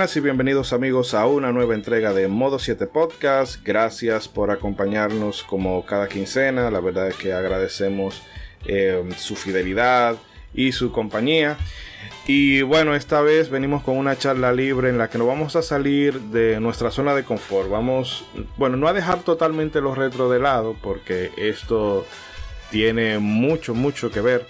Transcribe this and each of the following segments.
Y bienvenidos amigos a una nueva entrega de Modo 7 Podcast. Gracias por acompañarnos como cada quincena. La verdad es que agradecemos eh, su fidelidad y su compañía. Y bueno, esta vez venimos con una charla libre en la que nos vamos a salir de nuestra zona de confort. Vamos, bueno, no a dejar totalmente los retro de lado porque esto tiene mucho, mucho que ver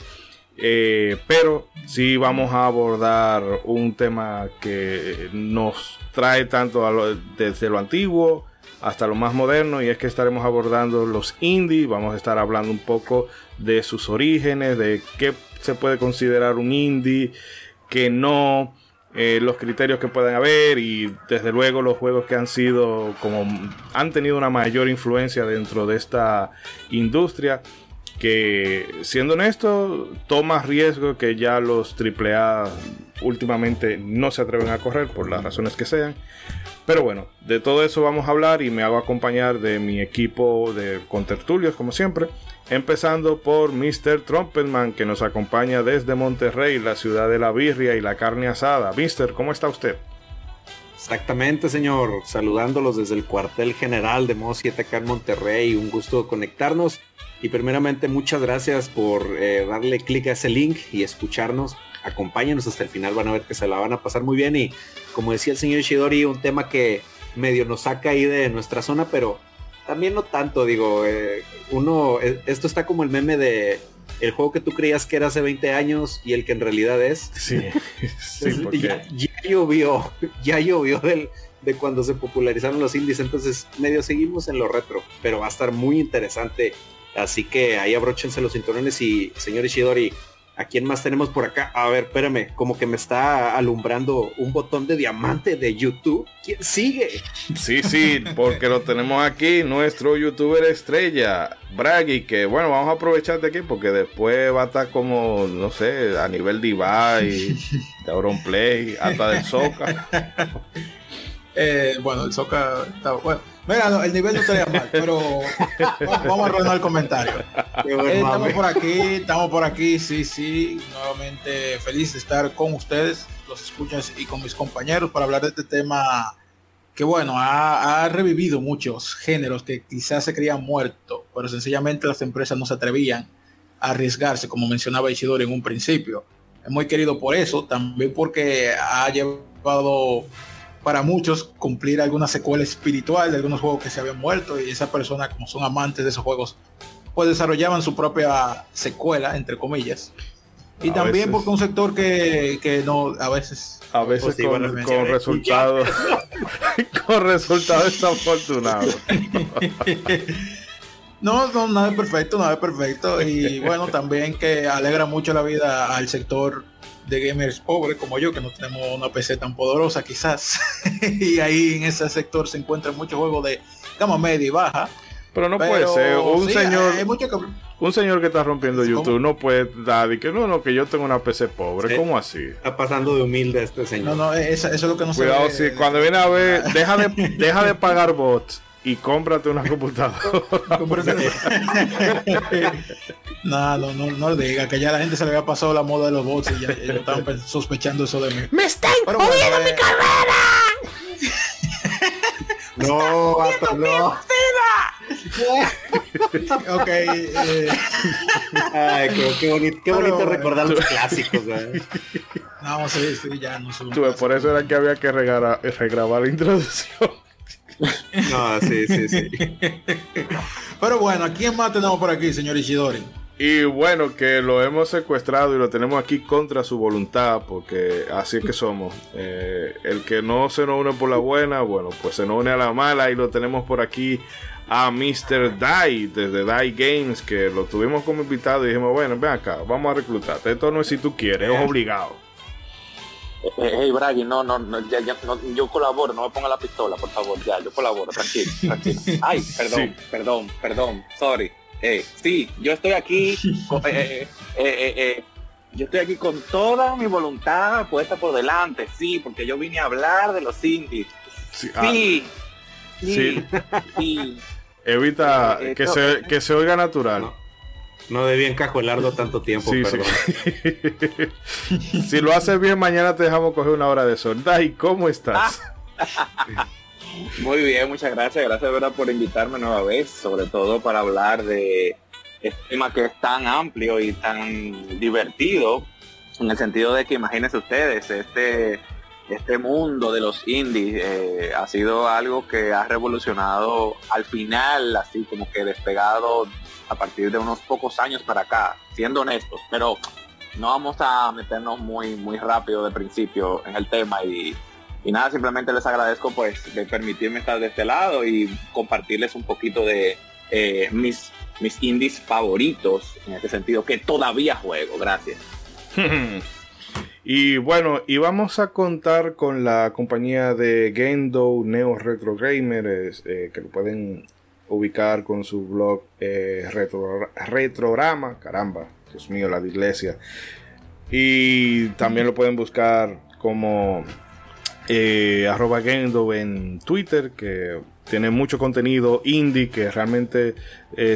eh, pero sí vamos a abordar un tema que nos trae tanto desde lo antiguo hasta lo más moderno y es que estaremos abordando los indie, vamos a estar hablando un poco de sus orígenes, de qué se puede considerar un indie, que no, eh, los criterios que pueden haber y desde luego los juegos que han sido como han tenido una mayor influencia dentro de esta industria que siendo honesto toma riesgo que ya los AAA últimamente no se atreven a correr por las razones que sean. Pero bueno, de todo eso vamos a hablar y me hago acompañar de mi equipo de contertulios como siempre. Empezando por Mr. Trumpetman que nos acompaña desde Monterrey, la ciudad de la birria y la carne asada. Mr., ¿cómo está usted? Exactamente, señor. Saludándolos desde el cuartel general de Mo 7K en Monterrey. Un gusto conectarnos. Y primeramente, muchas gracias por eh, darle clic a ese link y escucharnos. Acompáñenos hasta el final, van a ver que se la van a pasar muy bien. Y como decía el señor Ishidori, un tema que medio nos saca ahí de nuestra zona, pero también no tanto, digo, eh, uno, eh, esto está como el meme de el juego que tú creías que era hace 20 años y el que en realidad es. Sí, sí ya, llovió, ya llovió del, de cuando se popularizaron los indies, entonces medio seguimos en lo retro, pero va a estar muy interesante Así que ahí abróchense los cinturones y señor Ishidori, ¿a quién más tenemos por acá? A ver, espérame, como que me está alumbrando un botón de diamante de YouTube. ¿Quién sigue? Sí, sí, porque lo tenemos aquí, nuestro youtuber estrella, Braggy, que bueno, vamos a aprovechar de aquí porque después va a estar como, no sé, a nivel de Ibai, de Auronplay, hasta del Soca. Eh, bueno, el Soca está bueno Mira, el nivel no estaría mal, pero vamos a el comentario. Eh, estamos por aquí, estamos por aquí, sí, sí. Nuevamente feliz de estar con ustedes, los escuchas y con mis compañeros para hablar de este tema que bueno, ha, revivido muchos géneros que quizás se creían muertos, pero sencillamente las empresas no se atrevían a arriesgarse, como mencionaba Isidoro en un principio. Es muy querido por eso, también porque ha llevado para muchos cumplir alguna secuela espiritual de algunos juegos que se habían muerto y esa persona como son amantes de esos juegos pues desarrollaban su propia secuela entre comillas. Y también porque un sector que, no a veces a veces con, resultados. Con resultados desafortunados. No, no, nada es perfecto, nada es perfecto. Y bueno, también que alegra mucho la vida al sector de gamers pobres como yo, que no tenemos una PC tan poderosa quizás. y ahí en ese sector se encuentran muchos juegos de gama media y baja. Pero no puede ser, un señor... Un señor que está rompiendo YouTube no puede dar y que no, no, que yo tengo una PC pobre. ¿Cómo así? Está pasando de humilde este señor. No, no, eso, es lo que no Cuidado, si cuando viene a ver, deja de, deja de pagar bots y cómprate una computadora. no, no, no, no diga que ya la gente se le había pasado la moda de los bots y ya, estaban sospechando eso de mí. ¡Me están jodiendo mi eh. carrera! no, vato, no. ok. Eh. Ay, qué, qué bonito, qué bonito recordar los clásicos. ¿eh? No, sí, sí, ya no son. Por eso era que había que regrabar la introducción. No, sí, sí, sí. Pero bueno, ¿a quién más tenemos por aquí, señor Ishidori? Y bueno, que lo hemos secuestrado y lo tenemos aquí contra su voluntad, porque así es que somos. Eh, el que no se nos une por la buena, bueno, pues se nos une a la mala y lo tenemos por aquí a Mr. Dai desde Dai Games, que lo tuvimos como invitado y dijimos, bueno, ven acá, vamos a reclutarte. Esto no es si tú quieres, es obligado. Hey, Bragi, no, no, no, ya, ya, no, yo colaboro, no me ponga la pistola, por favor, ya, yo colaboro, tranquilo, tranquilo. Ay, perdón, perdón, perdón, sorry. Eh, sí, yo estoy aquí, eh, eh, yo estoy aquí con toda mi voluntad puesta por delante, sí, porque yo vine a hablar de los indies. Sí, ah, sí, sí, Evita que, se, que se oiga natural. No debía encajuelarlo tanto tiempo, perdón. si lo haces bien, mañana te dejamos coger una hora de sol. Dai, ¿cómo estás? Muy bien, muchas gracias. Gracias verdad por invitarme nueva vez, sobre todo para hablar de este tema que es tan amplio y tan divertido, en el sentido de que imagínense ustedes, este este mundo de los indies eh, ha sido algo que ha revolucionado al final, así como que despegado a partir de unos pocos años para acá, siendo honestos, pero no vamos a meternos muy, muy rápido de principio en el tema y, nada, simplemente les agradezco pues de permitirme estar de este lado y compartirles un poquito de eh, mis, mis indies favoritos en este sentido que todavía juego. Gracias. Y bueno, y vamos a contar con la compañía de Gendo Neo Retro Gamers, eh, que lo pueden ubicar con su blog eh, Retro, Retrorama, caramba, Dios mío, la de iglesia. Y también lo pueden buscar como eh, arroba Gendo en Twitter, que tiene mucho contenido indie, que realmente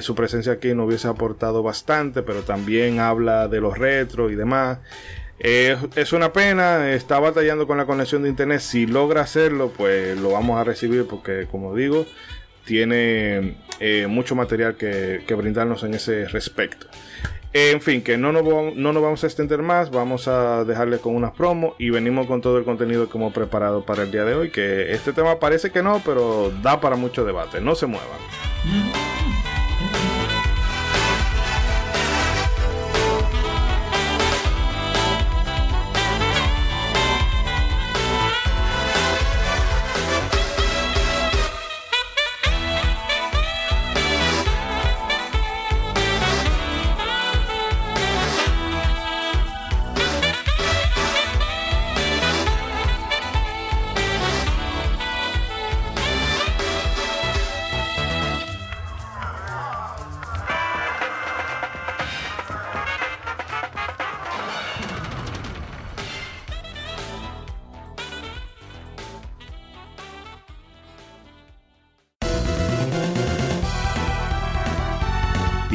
su presencia aquí nos hubiese aportado bastante, pero también habla de los retro y demás. Eh, es una pena, está batallando con la conexión de internet. Si logra hacerlo, pues lo vamos a recibir porque, como digo, tiene eh, mucho material que, brindarnos en ese respecto. En fin, que no nos, no nos vamos a extender más, vamos a dejarle con unas promos y venimos con todo el contenido que hemos preparado para el día de hoy, que este tema parece que no, pero da para mucho debate, no se muevan.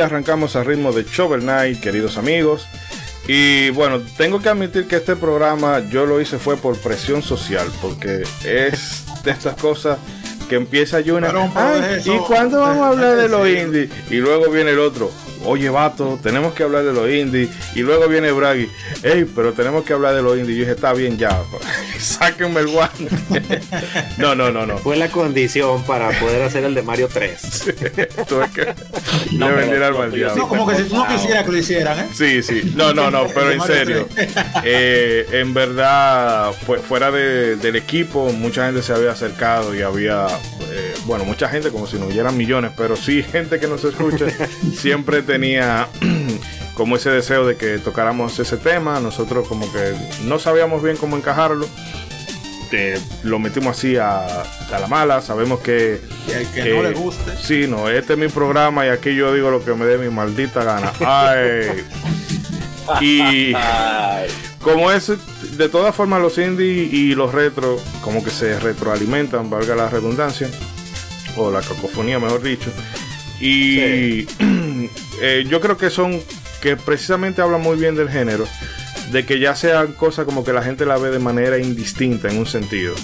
Arrancamos a ritmo de Shovel Knight, queridos amigos. Y bueno, tengo que admitir que este programa yo lo hice fue por presión social, porque es de estas cosas que empieza una. ¿Y cuándo vamos a hablar de los indies? Y luego viene el otro oye vato, tenemos que hablar de los indies. Y luego viene Bragi, hey, pero tenemos que hablar de los indies. Y yo dije, está bien ya, sáquenme el guante. no, no, no, no. Fue la condición para poder hacer el de Mario 3. Tuve que no, le al No, como que si tú no quisieras que lo hicieran, ¿eh? Sí, sí. No, no, no, pero en serio. Eh, en verdad, fuera del equipo, mucha gente se había acercado y había, eh, bueno, mucha gente como si no hubieran millones, pero sí gente que nos escucha, siempre tenía como ese deseo de que tocáramos ese tema. Nosotros como que no sabíamos bien cómo encajarlo. Eh, lo metimos así a, la mala. Sabemos que. Y al que no le guste. Sí, no, este es mi programa y aquí yo digo lo que me dé mi maldita gana. Ay. y como es, de todas formas, los indie y los retro, como que se retroalimentan, valga la redundancia, o la cacofonía, mejor dicho. Y eh, yo creo que son, que precisamente hablan muy bien del género, de que ya sean cosas como que la gente la ve de manera indistinta en un sentido,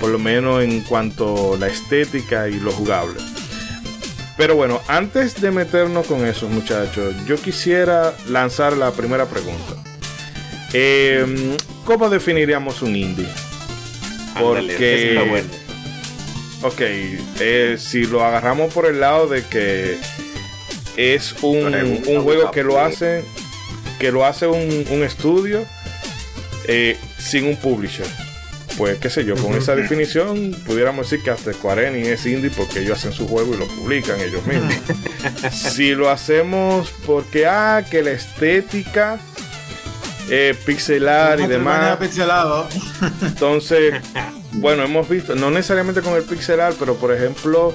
por lo menos en cuanto a la estética y lo jugable. Pero bueno, antes de meternos con eso, muchachos, yo quisiera lanzar la primera pregunta. Eh, ¿Cómo definiríamos un indie? Porque. ok, eh, si lo agarramos por el lado de que es un, un juego que lo hace que lo hace un, estudio eh, sin un publisher. Pues qué sé yo, con esa definición pudiéramos decir que hasta Square Enix es indie porque ellos hacen su juego y lo publican ellos mismos. si lo hacemos porque, ah, que la estética eh, pixelar y demás. Pixelado. Entonces, bueno, hemos visto, no necesariamente con el pixelar, pero por ejemplo,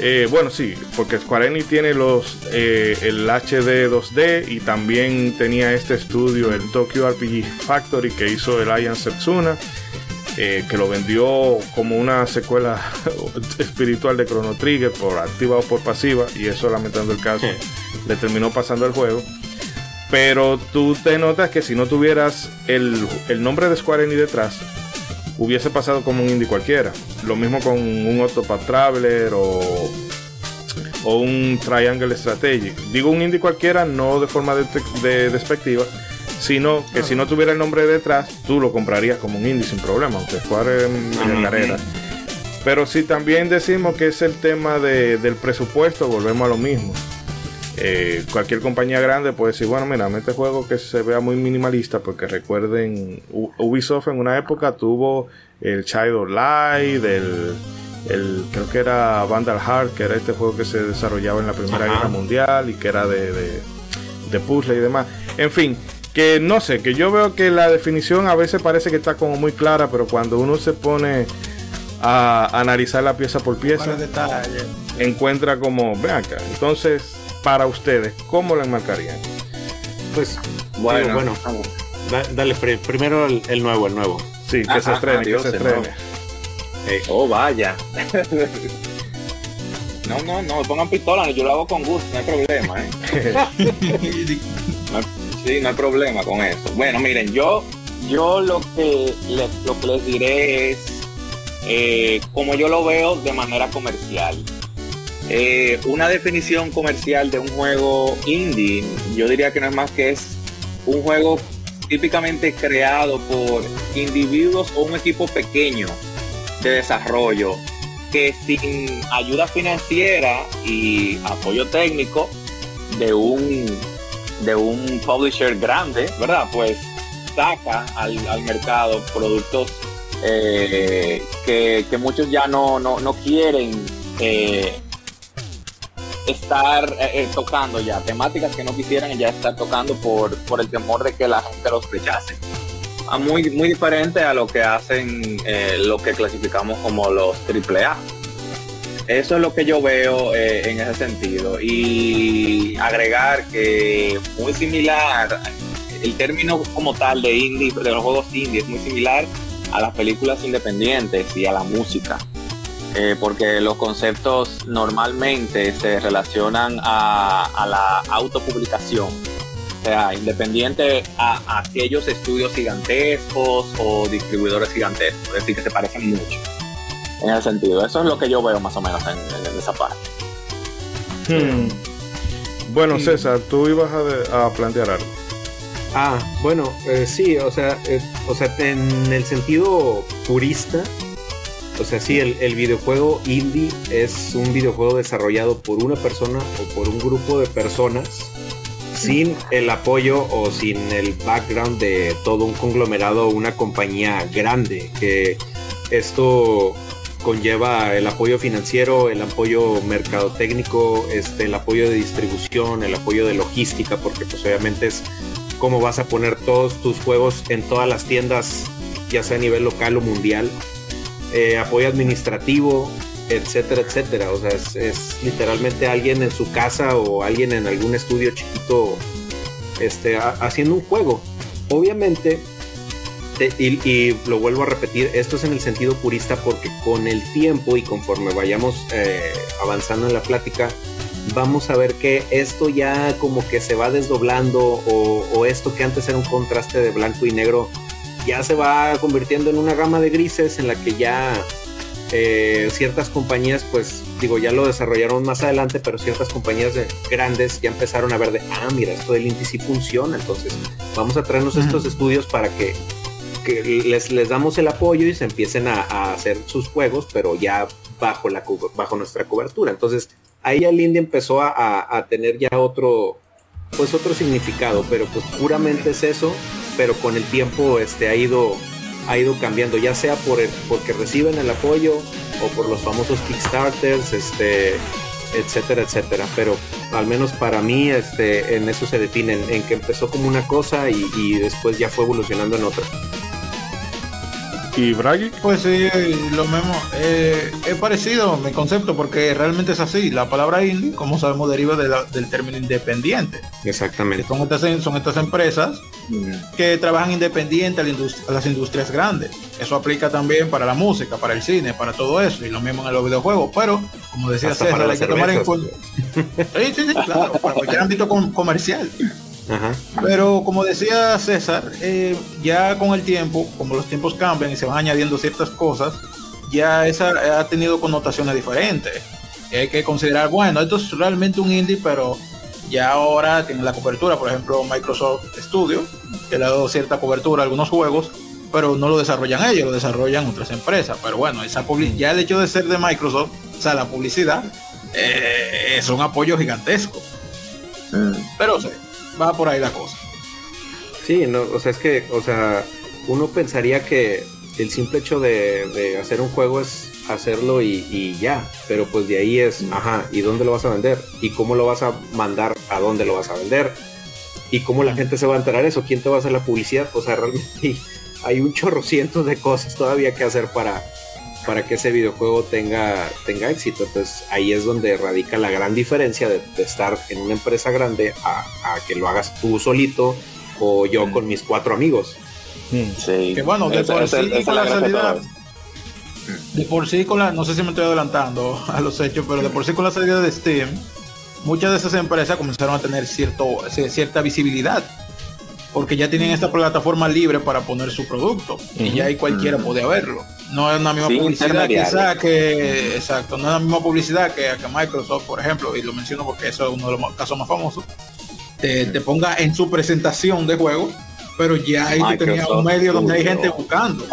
eh, bueno, sí, porque Square Enix tiene los eh, el HD 2D y también tenía este estudio, el Tokyo RPG Factory, que hizo el Ian Setsuna. que lo vendió como una secuela espiritual de Chrono Trigger por activa o por pasiva y eso lamentando el caso le terminó pasando el juego pero tú te notas que si no tuvieras el, nombre de Square Enix detrás, hubiese pasado como un indie cualquiera. Lo mismo con un Octopath Traveler o, o un Triangle Strategy. Digo un indie cualquiera, no de forma de, despectiva, sino que si no tuviera el nombre detrás, tú lo comprarías como un indie sin problema, aunque Square en carrera. Pero si también decimos que es el tema del presupuesto, volvemos a lo mismo. Eh, cualquier compañía grande puede decir, bueno, mira, este juego que se vea muy minimalista, porque recuerden, Ubisoft en una época tuvo el Child of Light, el, el, creo que era Vandal Heart, que era este juego que se desarrollaba en la Primera Guerra Mundial y que era de, de, de puzzle y demás. En fin, que no sé, que yo veo que la definición a veces parece que está como muy clara, pero cuando uno se pone a analizar la pieza por pieza, encuentra como, vean acá, entonces para ustedes, ¿cómo la enmarcarían? Pues bueno, bueno dale primero el, nuevo, el nuevo. Sí, que se estrene, que se estrene. Oh, vaya. no, no, no, me pongan pistola, yo lo hago con gusto, no hay problema. ¿eh? sí, no hay problema con eso. Bueno, miren, yo, yo lo que les, lo que les diré es eh, como yo lo veo de manera comercial. Eh, una definición comercial de un juego indie, yo diría que no es más que es un juego típicamente creado por individuos o un equipo pequeño de desarrollo que sin ayuda financiera y apoyo técnico de un de un publisher grande, ¿verdad? Pues saca al, mercado productos eh, que, muchos ya no, no, quieren eh, estar eh, eh, tocando ya, temáticas que no quisieran ya estar tocando por, por el temor de que la gente los rechace. Ah, muy, muy diferente a lo que hacen eh, lo que clasificamos como los AAA. Eso es lo que yo veo en ese sentido. Y agregar que muy similar, el término como tal de indie, de los juegos indie, es muy similar a las películas independientes y a la música. Eh, porque los conceptos normalmente se relacionan a, la autopublicación, o sea, independiente a, aquellos estudios gigantescos o distribuidores gigantescos, es decir, que se parecen mucho en ese sentido. Eso es lo que yo veo más o menos en, esa parte. Hmm. Bueno, César, tú ibas a, plantear algo. Ah, bueno, eh, sí, o sea, eh, o sea, en el sentido purista, o sea, sí, el, videojuego indie es un videojuego desarrollado por una persona o por un grupo de personas sin el apoyo o sin el background de todo un conglomerado o una compañía grande. Que esto conlleva el apoyo financiero, el apoyo mercadotécnico, este, el apoyo de distribución, el apoyo de logística, porque pues obviamente es cómo vas a poner todos tus juegos en todas las tiendas, ya sea a nivel local o mundial. Eh, apoyo administrativo, etcétera, etcétera. O sea, es, literalmente alguien en su casa o alguien en algún estudio chiquito este, haciendo un juego. Obviamente, y, lo vuelvo a repetir, esto es en el sentido purista porque con el tiempo y conforme vayamos eh, avanzando en la plática, vamos a ver que esto ya como que se va desdoblando o, o esto que antes era un contraste de blanco y negro ya se va convirtiendo en una gama de grises en la que ya eh, ciertas compañías, pues digo, ya lo desarrollaron más adelante, pero ciertas compañías grandes ya empezaron a ver de, ah, mira, esto del indie sí funciona, entonces vamos a traernos estos estudios para que, les, les, damos el apoyo y se empiecen a, hacer sus juegos, pero ya bajo, la, bajo nuestra cobertura. Entonces, ahí el indie empezó a, tener ya otro, pues otro significado, pero pues puramente es eso, pero con el tiempo este, ha ido ha ido cambiando, ya sea por el, porque reciben el apoyo o por los famosos Kickstarters, este, etcétera, etcétera. Pero al menos para mí, este, en eso se define, en, que empezó como una cosa y, y después ya fue evolucionando en otra. ¿Y Bragi? Pues sí, lo mismo. Eh, es parecido mi concepto porque realmente es así. La palabra indie, como sabemos, deriva del término independiente. Exactamente. Son estas, son estas empresas que trabajan independiente a, las industrias grandes. Eso aplica también para la música, para el cine, para todo eso. Y lo mismo en los videojuegos. Pero, como decía César, hay que tomar en cuenta. sí, sí, sí, claro, para cualquier ámbito comercial. Pero como decía César, eh, ya con el tiempo, como los tiempos cambian y se van añadiendo ciertas cosas, ya esa ha tenido connotaciones diferentes. hay que considerar, bueno, esto es realmente un indie, pero ya ahora tiene la cobertura, por ejemplo, Microsoft Studio, que le ha dado cierta cobertura a algunos juegos, pero no lo desarrollan ellos, lo desarrollan otras empresas. Pero bueno, esa ya el hecho de ser de Microsoft, o sea, la publicidad, eh, es un apoyo gigantesco. Mm. Pero sí, va por ahí la cosa. Sí, no, o sea, es que, o sea, uno pensaría que el simple hecho de, hacer un juego es hacerlo y, ya, pero pues de ahí es, ajá, ¿y dónde lo vas a vender? ¿Y cómo lo vas a mandar? ¿A dónde lo vas a vender? ¿Y cómo la gente se va a enterar eso? ¿Quién te va a hacer la publicidad? O sea, realmente hay un chorro cientos de cosas todavía que hacer para, para que ese videojuego tenga, tenga éxito. Entonces ahí es donde radica la gran diferencia de, estar en una empresa grande a, que lo hagas tú solito o yo mm. con mis cuatro amigos. Mm. Sí. Que bueno, de por sí con la salida. De por sí con la, no sé si me estoy adelantando a los hechos, pero de por sí con la salida de Steam, muchas de esas empresas comenzaron a tener cierto, cierta visibilidad porque ya tienen esta plataforma libre para poner su producto y ya ahí cualquiera puede verlo. No es la misma publicidad quizá que exacto, no es la misma publicidad que, que, Microsoft, por ejemplo, y lo menciono porque eso es uno de los casos más famosos. Te, te ponga en su presentación de juego, pero ya ahí tú tenías un medio donde hay gente buscando.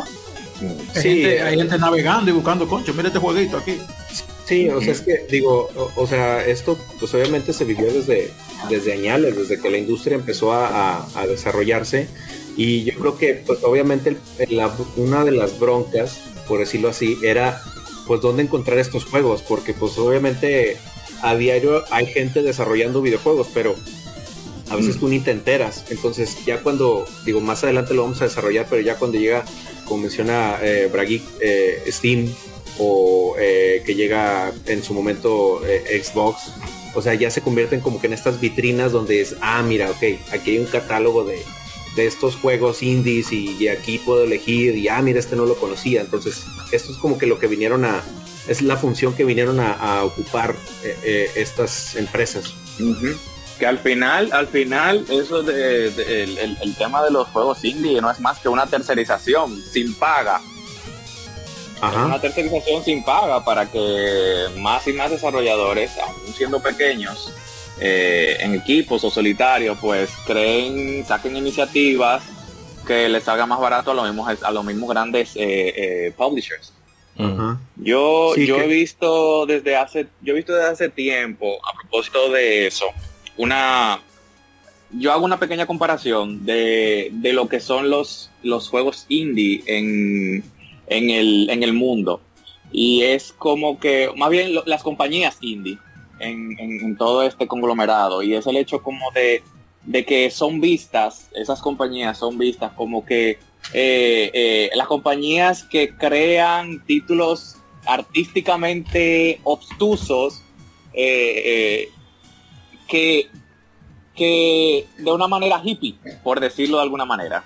Sí, hay gente navegando y buscando, concho, mira este jueguito aquí. Sí, o sea, es que digo, o, sea, esto pues obviamente se vivió desde, desde añales, desde que la industria empezó a, desarrollarse y yo creo que pues obviamente una de las broncas, por decirlo así, era pues dónde encontrar estos juegos, porque pues obviamente a diario hay gente desarrollando videojuegos, pero a veces tú ni te enteras. Entonces, ya cuando, digo, más adelante lo vamos a desarrollar, pero ya cuando llega, como menciona eh, eh Steam, o eh, que llega en su momento eh, Xbox, o sea, ya se convierten como que en estas vitrinas donde es, ah, mira, ok, aquí hay un catálogo de, de estos juegos indies y, aquí puedo elegir y, ah, mira, este no lo conocía. Entonces, esto es como que lo que vinieron a, es la función que vinieron a, ocupar eh, estas empresas. Que al final, al final, eso de, el, el, tema de los juegos indie no es más que una tercerización sin paga una tercerización sin paga para que más y más desarrolladores, aún siendo pequeños, eh, en equipos o solitarios, pues creen, saquen iniciativas que les salga más barato a los mismos, a los mismos grandes eh, eh, publishers. Yo, yo he visto desde hace, yo he visto desde hace tiempo, a propósito de eso, una yo hago una pequeña comparación de, de lo que son los, los juegos indie en, en el, en el mundo. y es como que, más bien las compañías indie en, todo este conglomerado, y es el hecho como de, de que son vistas, esas compañías son vistas como que eh, eh, las compañías que crean títulos artísticamente obtusos eh, que, que de una manera hippie, por decirlo de alguna manera.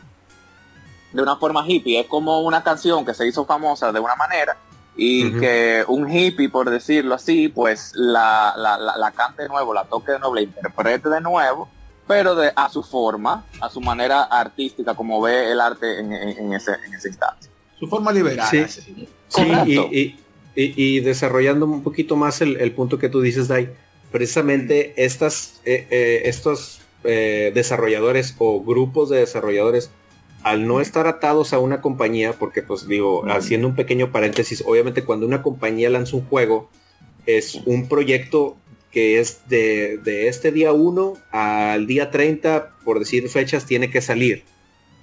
De una forma hippie. Es como una canción que se hizo famosa de una manera y que un hippie, por decirlo así, pues la, la, la, cante de nuevo, la toque de nuevo, la interprete de nuevo, pero de, a su forma, a su manera artística, como ve el arte en, ese, en ese instante. Su forma liberal. Sí, sí y, desarrollando un poquito más el, punto que tú dices, Dai, precisamente estas, eh, eh, estos eh, desarrolladores o grupos de desarrolladores, al no estar atados a una compañía, porque pues digo, haciendo un pequeño paréntesis, obviamente cuando una compañía lanza un juego, es un proyecto que es de, de este día 1 al día 30, por decir fechas, tiene que salir.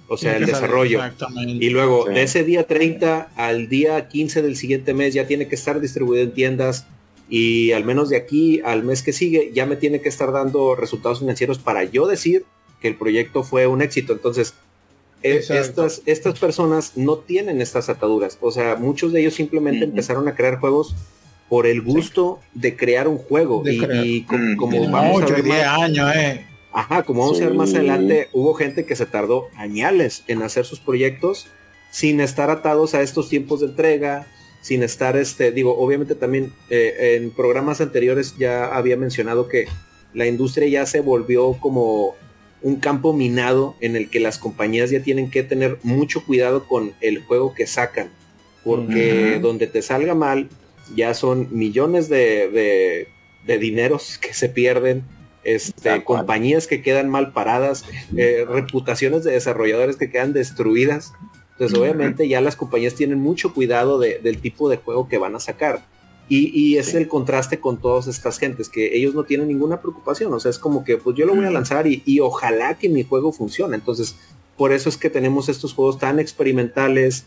O sea, el desarrollo. Y luego, de ese día 30 al día 15 del siguiente mes ya tiene que estar distribuido en tiendas. Y al menos de aquí al mes que sigue ya me tiene que estar dando resultados financieros para yo decir que el proyecto fue un éxito. Entonces, estas, estas personas no tienen estas ataduras. O sea, muchos de ellos simplemente empezaron a crear juegos por el gusto de crear un juego. y, como, vamos a ver 10 años, eh. Ajá, como vamos a ver más adelante, hubo gente que se tardó añales en hacer sus proyectos sin estar atados a estos tiempos de entrega, sin estar, este, digo, obviamente también eh, en programas anteriores ya había mencionado que la industria ya se volvió como un campo minado en el que las compañías ya tienen que tener mucho cuidado con el juego que sacan, porque donde te salga mal ya son millones de, de, de dineros que se pierden este, compañías que quedan mal paradas, eh, reputaciones de desarrolladores que quedan destruidas. Entonces, obviamente, ya las compañías tienen mucho cuidado del tipo de juego que van a sacar. Y, es el contraste con todas estas gentes, que ellos no tienen ninguna preocupación. O sea, es como que, pues yo lo voy a lanzar y, ojalá que mi juego funcione. Entonces, por eso es que tenemos estos juegos tan experimentales,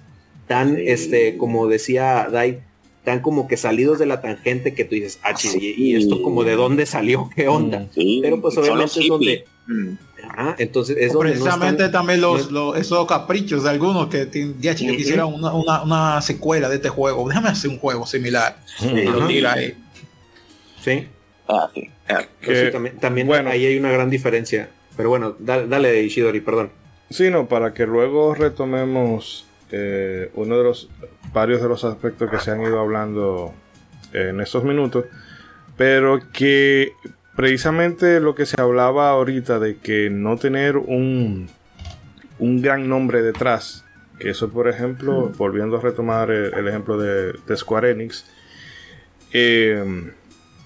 tan, este, como decía Dai, están como que salidos de la tangente que tú dices, ah, y, esto como de dónde salió, qué onda. Pero pues obviamente es donde... Mm. entonces es precisamente también los, esos caprichos de algunos que ya quisieran una, secuela de este juego. Déjame hacer un juego similar. Y lo tira ahí. Sí. Ah, sí. Ah, también, bueno, ahí hay una gran diferencia. Pero bueno dale, dale Ishidori perdón. Sí no para que luego retomemos eh, uno de los varios de los aspectos que se han ido hablando en estos minutos, pero que precisamente lo que se hablaba ahorita de que no tener un, un gran nombre detrás, que eso por ejemplo, volviendo a retomar el, ejemplo de, Square Enix, eh,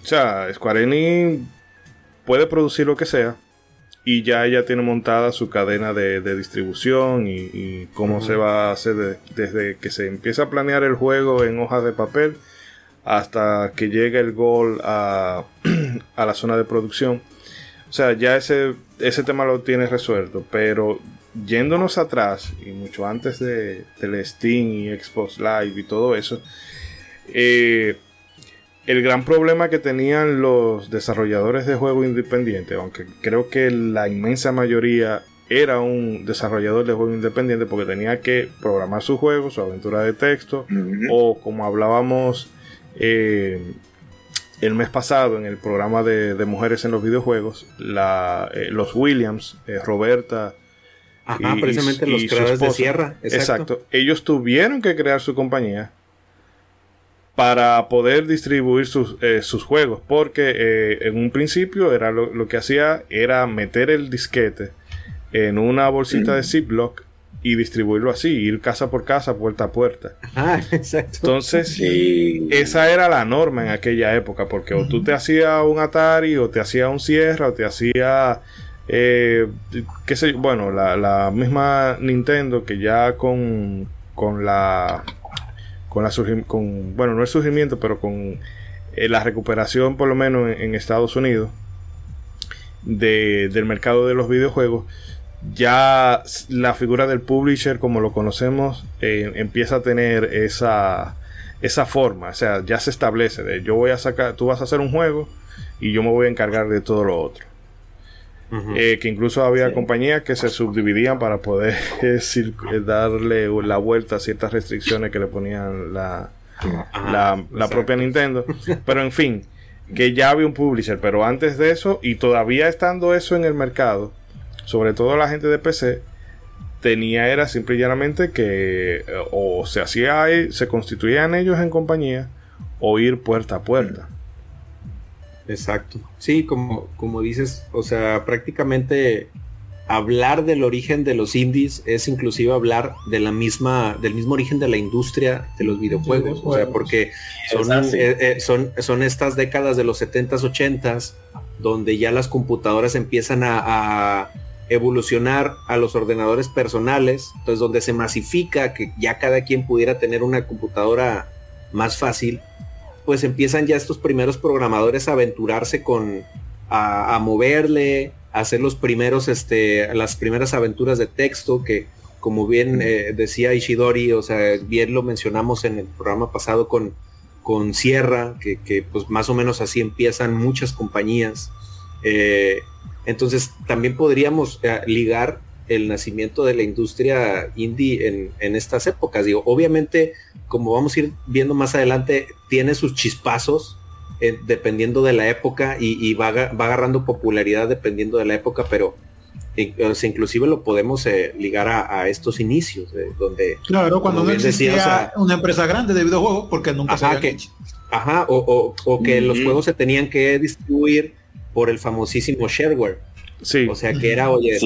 o sea, Square Enix puede producir lo que sea, y ya ella tiene montada su cadena de, distribución y, cómo se va a hacer desde que se empieza a planear el juego en hojas de papel hasta que llegue el gol a, la zona de producción. O sea, ya ese, ese tema lo tiene resuelto, pero yéndonos atrás y mucho antes de, Steam y Xbox Live y todo eso, eh, el gran problema que tenían los desarrolladores de juegos independientes, aunque creo que la inmensa mayoría era un desarrollador de juego independiente porque tenía que programar su juego, su aventura de texto, o como hablábamos eh, el mes pasado en el programa de, mujeres en los videojuegos, eh, los Williams, eh, Roberta. Ajá, precisamente los creadores de Sierra. exacto. Ellos tuvieron que crear su compañía para poder distribuir sus, eh, juegos. Porque eh, en un principio era lo, que hacía era meter el disquete en una bolsita de Ziploc y distribuirlo así, ir casa por casa, puerta a puerta. Ah, exacto. Entonces, esa era la norma en aquella época, porque o tú te hacías un Atari, o te hacías un Sierra, o te hacía, eh, qué sé bueno, la, la misma Nintendo que ya con, con la con la con bueno no el surgimiento pero con eh, la recuperación por lo menos en, Estados Unidos del mercado de los videojuegos ya la figura del publisher como lo conocemos eh, empieza a tener esa esa forma, o sea, ya se establece de yo voy a sacar, tú vas a hacer un juego y yo me voy a encargar de todo lo otro. Eh, que incluso había compañías que se subdividían para poder darle la vuelta a ciertas restricciones que le ponían la, la, propia Nintendo. Pero en fin, que ya había un publisher. Pero antes de eso, y todavía estando eso en el mercado, sobre todo la gente de PC, tenía era simple y llanamente que eh, o se hacía, se constituían ellos en compañía o ir puerta a puerta. Exacto. Sí, como, como dices, o sea, prácticamente hablar del origen de los indies es inclusive hablar de la misma, del mismo origen de la industria de los videojuegos. O sea, porque son, eh, eh, son, son estas décadas de los 70s, 80s, donde ya las computadoras empiezan a, evolucionar a los ordenadores personales, entonces donde se masifica que ya cada quien pudiera tener una computadora más fácil, pues empiezan ya estos primeros programadores a aventurarse con, a, a moverle, hacer los primeros, este, las primeras aventuras de texto que, como bien eh, decía Ishidori, o sea, bien lo mencionamos en el programa pasado con, con Sierra, que, pues más o menos así empiezan muchas compañías. Eh, entonces también podríamos eh, ligar el nacimiento de la industria indie en, en, estas épocas. Digo, obviamente, como vamos a ir viendo más adelante, tiene sus chispazos, eh, dependiendo de la época y, va, agarrando popularidad dependiendo de la época, pero inclusive lo podemos eh, ligar a, estos inicios, donde... Claro, cuando no existía una empresa grande de videojuegos, porque nunca ajá, se que, Ajá, o, que los juegos se tenían que distribuir por el famosísimo shareware. Sí. O sea que era, oye,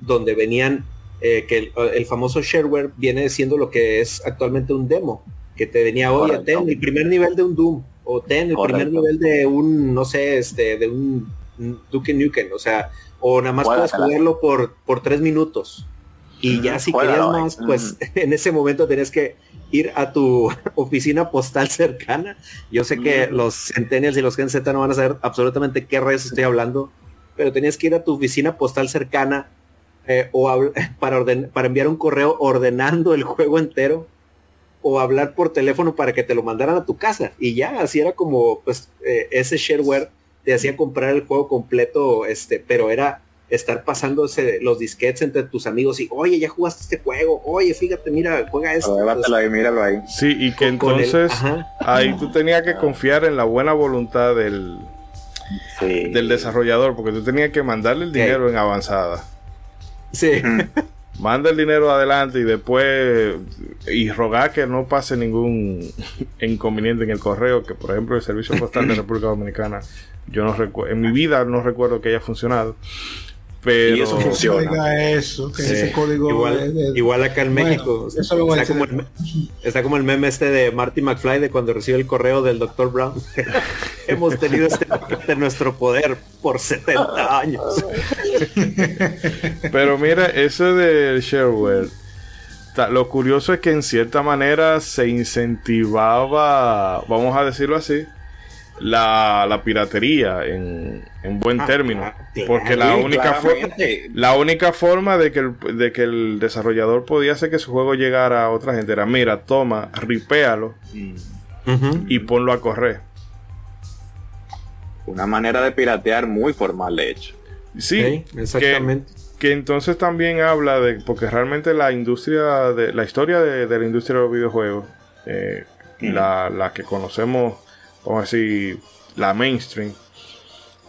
donde venían, eh, que el, famoso shareware viene siendo lo que es actualmente un demo que te venía, oye, ten el primer nivel de un Doom, o ten el primer nivel de un, no sé, este, de un Duke Nukem, o sea, o nada más puedes jugarlo por, por tres minutos. Y ya si querías más, pues en ese momento tenías que ir a tu oficina postal cercana. Yo sé que los Centennials y los Gen Z no van a saber absolutamente qué redes estoy hablando, pero tenías que ir a tu oficina postal cercana eh, o para, para enviar un correo ordenando el juego entero o hablar por teléfono para que te lo mandaran a tu casa. Y ya, así era como, pues, eh, ese shareware te hacía comprar el juego completo, este, pero era estar pasándose los disquetes entre tus amigos y, oye, ya jugaste este juego, oye, fíjate, mira, juega esto. ahí, míralo ahí. Sí, y que entonces ahí tú tenías que confiar en la buena voluntad del, del desarrollador, porque tú tenías que mandarle el dinero en avanzada. Sí. manda el dinero adelante y después y rogar que no pase ningún inconveniente en el correo, que por ejemplo el servicio postal de República Dominicana, yo no recuerdo, en mi vida no recuerdo que haya funcionado. Pero y eso funciona. Eso, que ese código igual, acá en México está, como el, está, como el, meme este de Marty McFly de cuando recibe el correo del Dr. Brown. Hemos tenido este de nuestro poder por 70 años. Pero mira, eso del shareware, lo curioso es que en cierta manera se incentivaba, vamos a decirlo así, la, piratería en, buen ah, término. porque la única, la única forma de que, el, de que el desarrollador podía hacer que su juego llegara a otra gente era, mira, toma, ripéalo y ponlo a correr. Una manera de piratear muy formal, de hecho. Sí, exactamente. Que, entonces también habla de, porque realmente la industria, de la historia de, la industria de los videojuegos, eh, la, la que conocemos vamos a decir, la mainstream,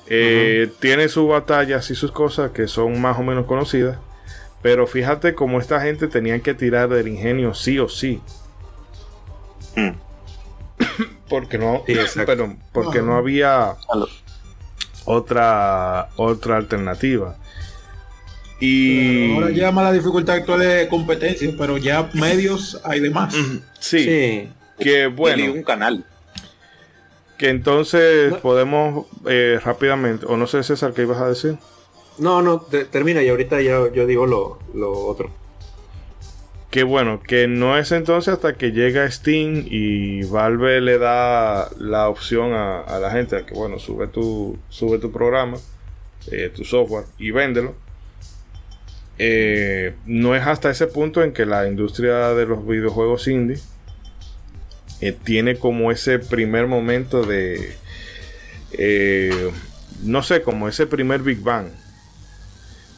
eh, tiene sus batallas y sus cosas que son más o menos conocidas. Pero fíjate cómo esta gente tenía que tirar del ingenio sí o sí. Mm. porque no, porque no había otra otra alternativa. Y ahora llama la dificultad actual de competencia, pero ya medios hay de más. Sí, sí. Que bueno. un canal. Que entonces podemos eh, rápidamente, o no sé César, ¿qué ibas a decir? No, no, termina y ahorita ya yo digo lo, otro. Que bueno, que no es entonces hasta que llega Steam y Valve le da la opción a, la gente que bueno, sube tu, sube tu programa, eh, tu software y véndelo. Eh, no es hasta ese punto en que la industria de los videojuegos indie eh, tiene como ese primer momento de, eh, no sé, como ese primer Big Bang.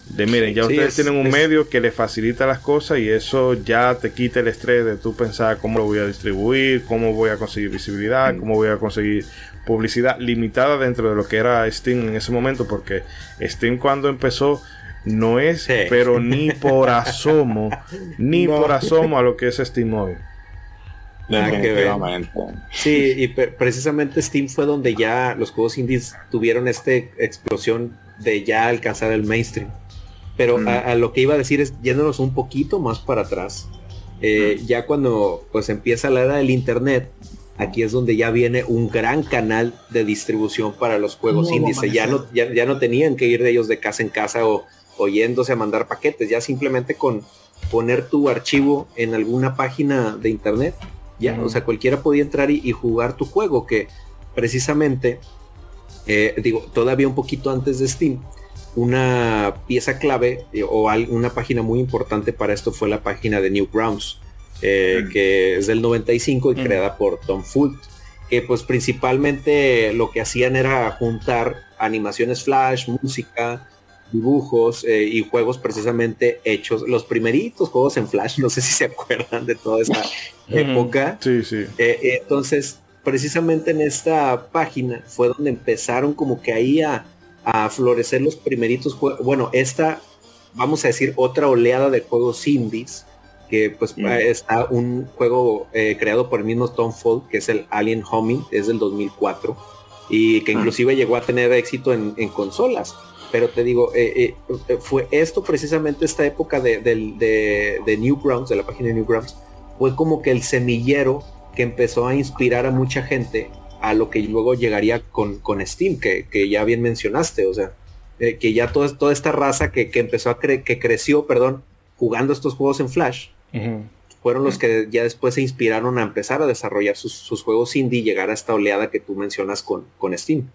De miren, ya ustedes tienen un medio que les facilita las cosas y eso ya te quita el estrés de tú pensar cómo lo voy a distribuir, cómo voy a conseguir visibilidad, mm. cómo voy a conseguir publicidad limitada dentro de lo que era Steam en ese momento, porque Steam cuando empezó no es, pero ni por asomo, ni por asomo a lo que es Steam Mobile. Sí, y precisamente Steam fue donde ya los juegos indies tuvieron esta explosión de ya alcanzar el mainstream. Pero mm. a, lo que iba a decir es yéndonos un poquito más para atrás. Eh, mm. Ya cuando pues empieza la era del internet, aquí es donde ya viene un gran canal de distribución para los juegos indies. Ya no, ya, no tenían que ir de ellos de casa en casa o oyéndose a mandar paquetes, ya simplemente con poner tu archivo en alguna página de internet, ya, o sea, cualquiera podía entrar y, jugar tu juego, que precisamente, eh, digo, todavía un poquito antes de Steam, una pieza clave eh, o una página muy importante para esto fue la página de Newgrounds, eh, que es del 95 y creada por Tom Fult, que pues principalmente lo que hacían era juntar animaciones flash, música, dibujos eh, y juegos precisamente hechos, los primeritos juegos en flash, no sé si se acuerdan de toda esa época. Sí, sí. entonces, precisamente en esta página fue donde empezaron como que ahí a a florecer los primeritos juegos. Bueno, esta, vamos a decir, otra oleada de juegos indies, que pues mm. está un juego eh, creado por el mismo Tom Fall, que es el Alien Homing, es del 2004, y que ah. inclusive llegó a tener éxito en, consolas. Pero te digo, eh, eh, fue esto precisamente esta época de, de, de Newgrounds, de la página de Newgrounds, fue como que el semillero que empezó a inspirar a mucha gente a lo que luego llegaría con, con Steam, que, ya bien mencionaste, o sea, eh, que ya toda, toda esta raza que, empezó a cre que creció, perdón, jugando estos juegos en Flash, fueron los que ya después se inspiraron a empezar a desarrollar sus, juegos indie y llegar a esta oleada que tú mencionas con, con Steam.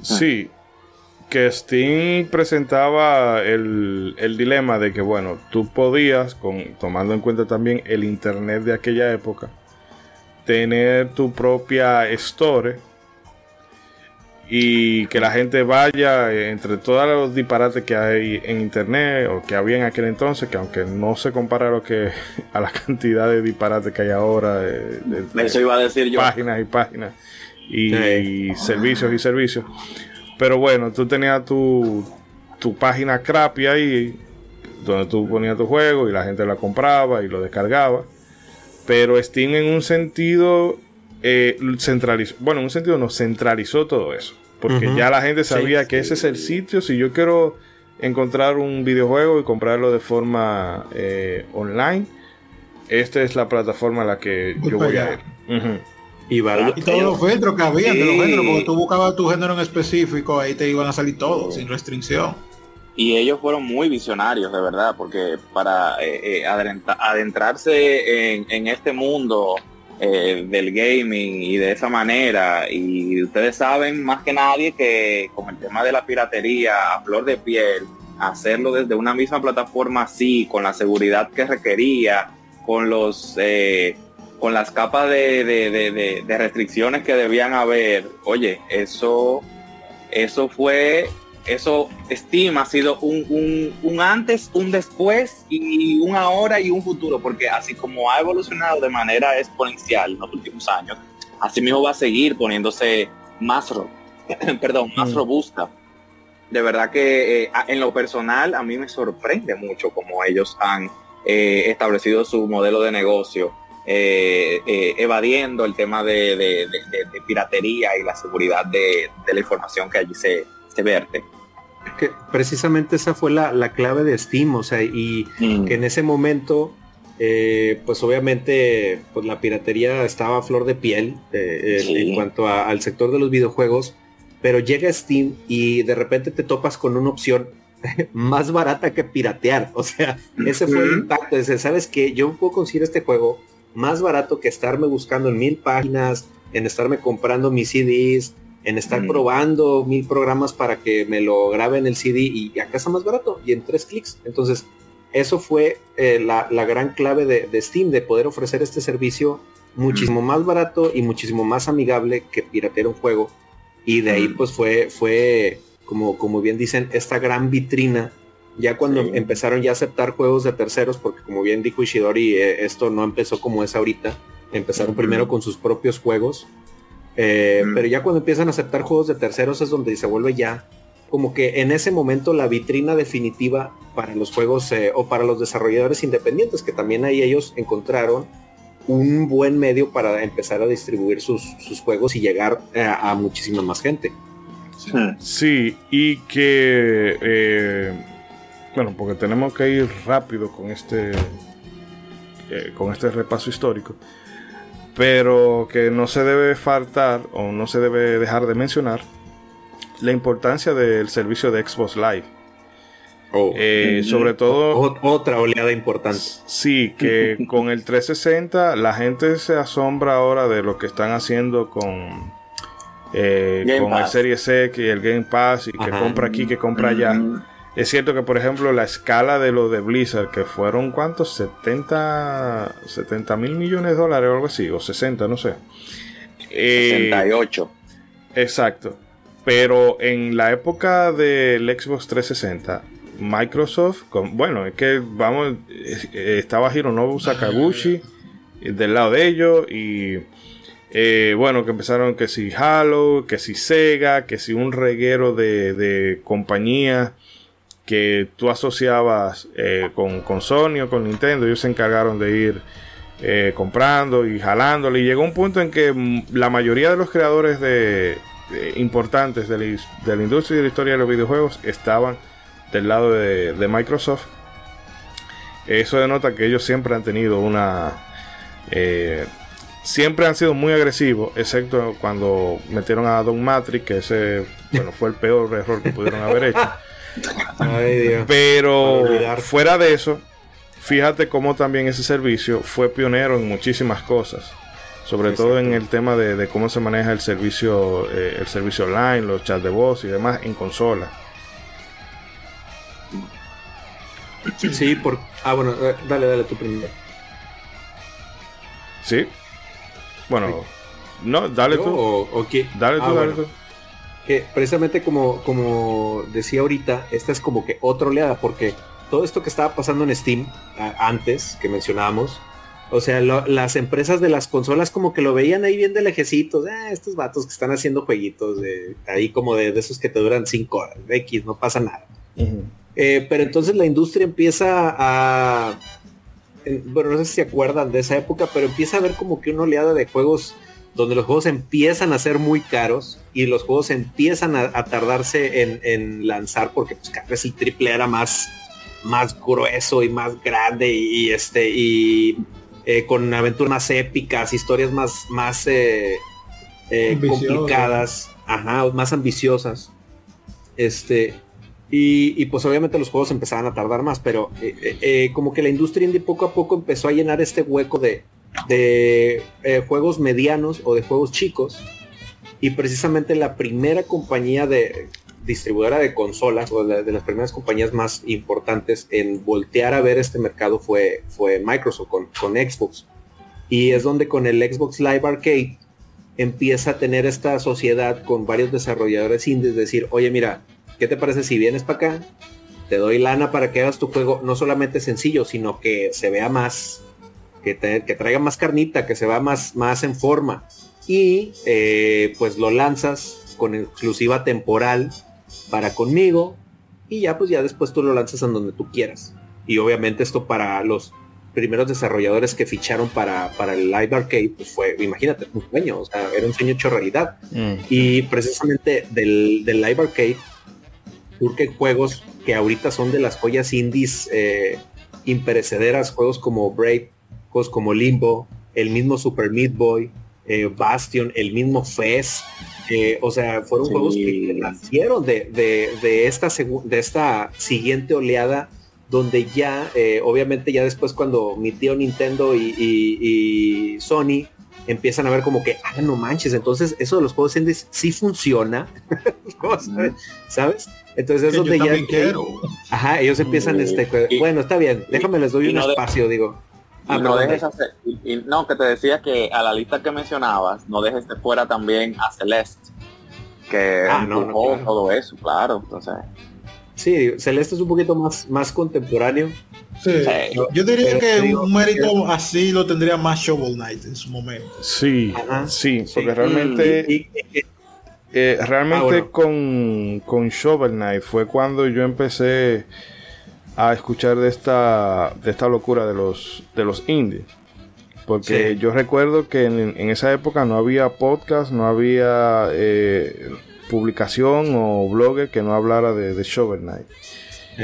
Sí, que Steam presentaba el, el, dilema de que, bueno, tú podías, con, tomando en cuenta también el Internet de aquella época, tener tu propia store y que la gente vaya entre todos los disparates que hay en internet o que había en aquel entonces, que aunque no se compara a lo que a la cantidad de disparates que hay ahora, de, eso iba a decir yo. Páginas y páginas y, servicios y servicios. Pero bueno, tú tenías tu, tu página crappy ahí, donde tú ponías tu juego y la gente la compraba y lo descargaba. Pero Steam en un sentido eh, centralizó, bueno, en un sentido no, centralizó todo eso. Porque ya la gente sabía que ese es el sitio. Si yo quiero encontrar un videojuego y comprarlo de forma eh, online, esta es la plataforma a la que yo voy a ir. Y, y todos los filtros que había de los géneros, porque tú buscabas tu género en específico, ahí te iban a salir todos, sin restricción. Y ellos fueron muy visionarios, de verdad, porque para eh, eh, adentrarse en, este mundo eh, del gaming y de esa manera, y ustedes saben más que nadie que con el tema de la piratería a flor de piel, hacerlo desde una misma plataforma así, con la seguridad que requería, con los con las capas de, de restricciones que debían haber, oye, eso, eso fue eso Steam ha sido un, antes, un después y un ahora y un futuro, porque así como ha evolucionado de manera exponencial en los últimos años, así mismo va a seguir poniéndose más, perdón, más mm. robusta. De verdad que eh, en lo personal a mí me sorprende mucho cómo ellos han eh, establecido su modelo de negocio, eh, evadiendo el tema de, piratería y la seguridad de, la información que allí se, se verte. Que precisamente esa fue la, clave de Steam, o sea, y mm. que en ese momento, eh, pues obviamente, pues la piratería estaba a flor de piel eh, en cuanto al sector de los videojuegos, pero llega Steam y de repente te topas con una opción más barata que piratear, o sea, ese fue el impacto, es, sabes que yo puedo conseguir este juego más barato que estarme buscando en mil páginas, en estarme comprando mis CDs, en estar mm. probando mil programas para que me lo grabe en el CD y acá está más barato y en tres clics. Entonces, eso fue eh, la, gran clave de, Steam, de poder ofrecer este servicio muchísimo más barato y muchísimo más amigable que piratear un juego. Y de ahí pues fue, fue como, como bien dicen, esta gran vitrina. Ya cuando empezaron ya a aceptar juegos de terceros, porque como bien dijo Ishidori, eh, esto no empezó como es ahorita. Empezaron primero con sus propios juegos. Eh, pero ya cuando empiezan a aceptar juegos de terceros es donde se vuelve ya como que en ese momento la vitrina definitiva para los juegos eh, o para los desarrolladores independientes, que también ahí ellos encontraron un buen medio para empezar a distribuir sus, juegos y llegar a, muchísima más gente. Sí, y que, bueno, porque tenemos que ir rápido con este, eh, con este repaso histórico, pero que no se debe faltar o no se debe dejar de mencionar la importancia del servicio de Xbox Live. Oh. Eh, sobre todo... otra oleada importante. Sí, que con el 360 la gente se asombra ahora de lo que están haciendo con, eh, con el Series X y el Game Pass y que compra aquí, que compra allá. Es cierto que, por ejemplo, la escala de lo de Blizzard, que fueron cuántos, 70, 70 mil millones de dólares o algo así, o 60, no sé. 68. Eh, exacto. Pero en la época del Xbox 360, Microsoft, bueno, es que vamos, eh, estaba Hironobu Sakaguchi del lado de ellos y eh, bueno, que empezaron que si Halo, que si Sega, que si un reguero de, de compañías que tú asociabas eh, con, con, Sony o con Nintendo, ellos se encargaron de ir comprando y jalándole y llegó un punto en que mm, la mayoría de los creadores de, eh, importantes de la, industria y de la historia de los videojuegos estaban del lado de, Microsoft. Eso denota que ellos siempre han tenido una... Eh, siempre han sido muy agresivos, excepto cuando metieron a Don Matrix, que ese bueno, fue el peor error que pudieron haber hecho. Pero fuera de eso, fíjate cómo también ese servicio fue pionero en muchísimas cosas sobre todo en el tema de, cómo se maneja el servicio eh, el servicio online, los chats de voz y demás en consola. Sí, por ah bueno, eh, dale, dale tú primero. Sí. Bueno, no, dale tú. O, Dale tú, ah, dale tú. Que precisamente como, como decía ahorita, esta es como que otra oleada, porque todo esto que estaba pasando en Steam antes, que mencionábamos, o sea, las empresas de las consolas como que lo veían ahí bien de lejecitos. Eh, estos vatos que están haciendo jueguitos de ahí como de, esos que te duran cinco horas. De X, no pasa nada. Eh, pero entonces la industria empieza a... bueno, no sé si se acuerdan de esa época, pero empieza a ver como que una oleada de juegos donde los juegos empiezan a ser muy caros y los juegos empiezan a, tardarse en, lanzar porque pues cada vez el triple era más, más grueso y más grande y este y eh, con aventuras más épicas, historias más, más eh, eh, complicadas, ajá, más ambiciosas. Este, y, pues obviamente los juegos empezaban a tardar más, pero como que la industria indie poco a poco empezó a llenar este hueco de, de juegos medianos o de juegos chicos. Y precisamente la primera compañía de, distribuidora de consolas o de, las primeras compañías más importantes en voltear a ver este mercado fue, fue Microsoft con, con Xbox. Y es donde con el Xbox Live Arcade empieza a tener esta sociedad con varios desarrolladores indies, decir, oye mira, ¿qué te parece si vienes para acá? Te doy lana para que hagas tu juego no solamente sencillo, sino que se vea más, que, que traiga más carnita, que se vea más, más en forma. Y eh, pues lo lanzas con exclusiva temporal para conmigo y ya pues ya después tú lo lanzas en donde tú quieras. Y obviamente esto para los primeros desarrolladores que ficharon para, para el Live Arcade, pues fue, imagínate, un sueño, o sea, era un sueño hecho realidad. Mm. Y precisamente del, del, Live Arcade surgen juegos que ahorita son de las joyas indies eh, imperecederas, juegos como Brave, juegos como Limbo, el mismo Super Meat Boy, eh, Bastion, el mismo Fez, o sea, fueron juegos que nacieron de, de, esta de esta siguiente oleada donde ya, eh, obviamente ya después cuando mi tío Nintendo y, Sony empiezan a ver como que, ah, no manches, entonces eso de los juegos indies sí funciona, ¿sabes? Entonces es donde ya... Ajá, ellos empiezan, este, bueno, está bien, déjame les doy un espacio, digo. Ah, no dejes hacer, y, no, que te decía que a la lista que mencionabas, no dejes de fuera también a Celeste, que ah, no, todo eso, claro. Entonces. Sí, Celeste es un poquito más, más contemporáneo. Sí. Yo diría que un mérito así lo tendría más Shovel Knight en su momento. Sí, sí, porque realmente. Eh, realmente ah, con, con Shovel Knight fue cuando yo empecé a escuchar de esta, de esta locura de los, de los indies. Porque yo recuerdo que en, esa época no había podcast, no había eh, publicación o blogger que no hablara de, Shovel Knight.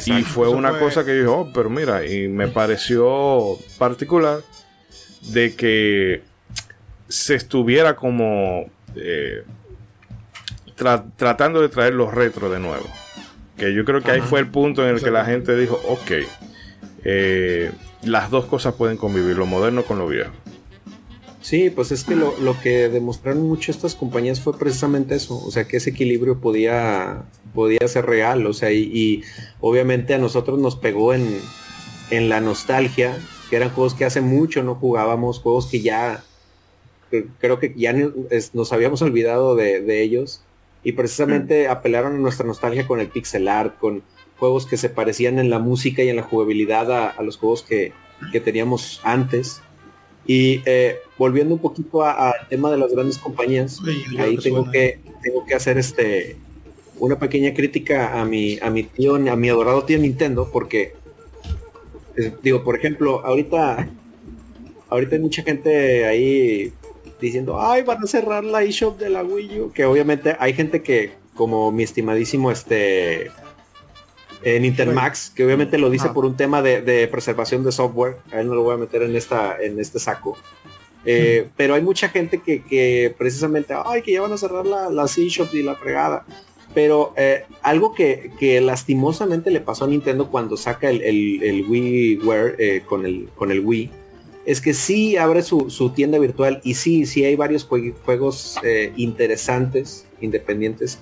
Y fue una cosa que yo dije, oh, pero mira, y me pareció particular de que se estuviera como eh, tratando de traer los retro de nuevo. Que yo creo que ahí fue el punto en el que la gente dijo, ok, eh, las dos cosas pueden convivir, lo moderno con lo viejo. Sí, pues es que lo, que demostraron mucho estas compañías fue precisamente eso, o sea, que ese equilibrio podía, podía ser real, o sea, y, obviamente a nosotros nos pegó en, en, la nostalgia, que eran juegos que hace mucho no jugábamos, juegos que ya, creo que ya nos habíamos olvidado de ellos, y precisamente apelaron a nuestra nostalgia con el pixel art, con juegos que se parecían en la música y en la jugabilidad a, los juegos que, teníamos antes. Y eh, volviendo un poquito al tema de las grandes compañías, ahí tengo que, tengo que hacer este una pequeña crítica a mi, a mi tío, a mi adorado tío Nintendo, porque eh, digo, por ejemplo, ahorita ahorita hay mucha gente ahí diciendo, ay, van a cerrar la eShop de la Wii U. Que obviamente hay gente que, como mi estimadísimo este en Intermax, que obviamente lo dice por un tema de, preservación de software. A él no lo voy a meter en esta, en este saco. Eh, pero hay mucha gente que, precisamente, ay, que ya van a cerrar la, las eShops y la fregada. Pero eh, algo que, lastimosamente le pasó a Nintendo cuando saca el, el, WiiWare eh, con, el, con el Wii, es que sí abre su, tienda virtual y sí, sí hay varios juegos eh, interesantes, independientes.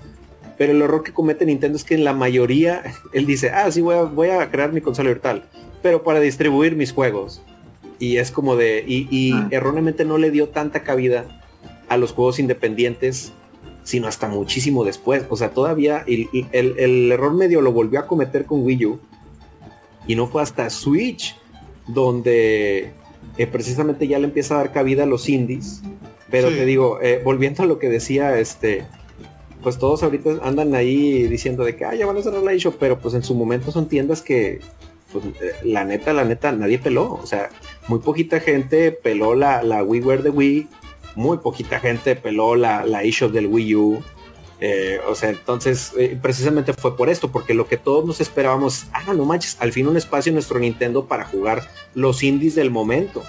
Pero el error que comete Nintendo es que en la mayoría él dice, ah, sí, voy a, voy a crear mi consola virtual, pero para distribuir mis juegos. Y es como de, y, ah. erróneamente no le dio tanta cabida a los juegos independientes, sino hasta muchísimo después. O sea, todavía el, el error medio lo volvió a cometer con Wii U. Y no fue hasta Switch donde eh, precisamente ya le empieza a dar cabida a los indies. Pero te digo, eh, volviendo a lo que decía, este, pues todos ahorita andan ahí diciendo de que ah, ya van a cerrar la eShop, pero pues en su momento son tiendas que, pues, eh, la neta, la neta, nadie peló. O sea, muy poquita gente peló la, la WiiWare de Wii, muy poquita gente peló la, la eShop del Wii U. o sea, entonces precisamente fue por esto, porque lo que todos nos esperábamos, ah, no manches, al fin un espacio en nuestro Nintendo para jugar los indies del momento.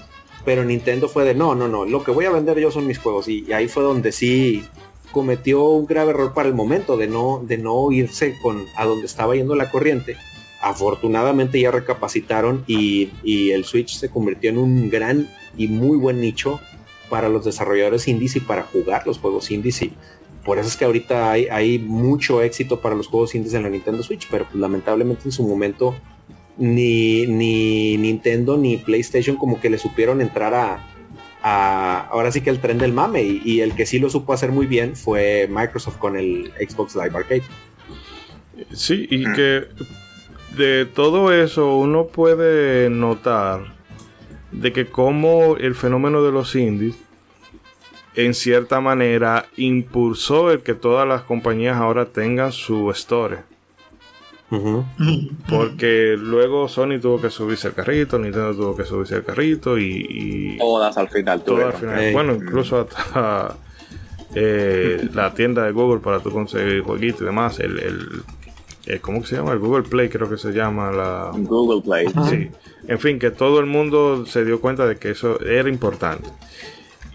Pero Nintendo fue de, no, no, no, lo que voy a vender yo son mis juegos. Y, ahí fue donde sí cometió un grave error para el momento de no, de no irse con a donde estaba yendo la corriente. Afortunadamente ya recapacitaron y, el Switch se convirtió en un gran y muy buen nicho para los desarrolladores indies y para jugar los juegos indies. Y por eso es que ahorita hay, hay mucho éxito para los juegos indies en la Nintendo Switch, pero pues, lamentablemente en su momento ni, ni Nintendo ni PlayStation como que le supieron entrar a, ahora sí que el tren del mame y, el que sí lo supo hacer muy bien fue Microsoft con el Xbox Live Arcade. Sí, y que de todo eso uno puede notar de que como el fenómeno de los indies en cierta manera impulsó el que todas las compañías ahora tengan su store. Porque luego Sony tuvo que subirse el carrito, Nintendo tuvo que subirse el carrito y. todas al final, Bueno, incluso hasta eh, la tienda de Google para tu conseguir jueguitos y demás. El, el, ¿Cómo se llama? El Google Play, creo que se llama. la Google Play. Sí. En fin, que todo el mundo se dio cuenta de que eso era importante.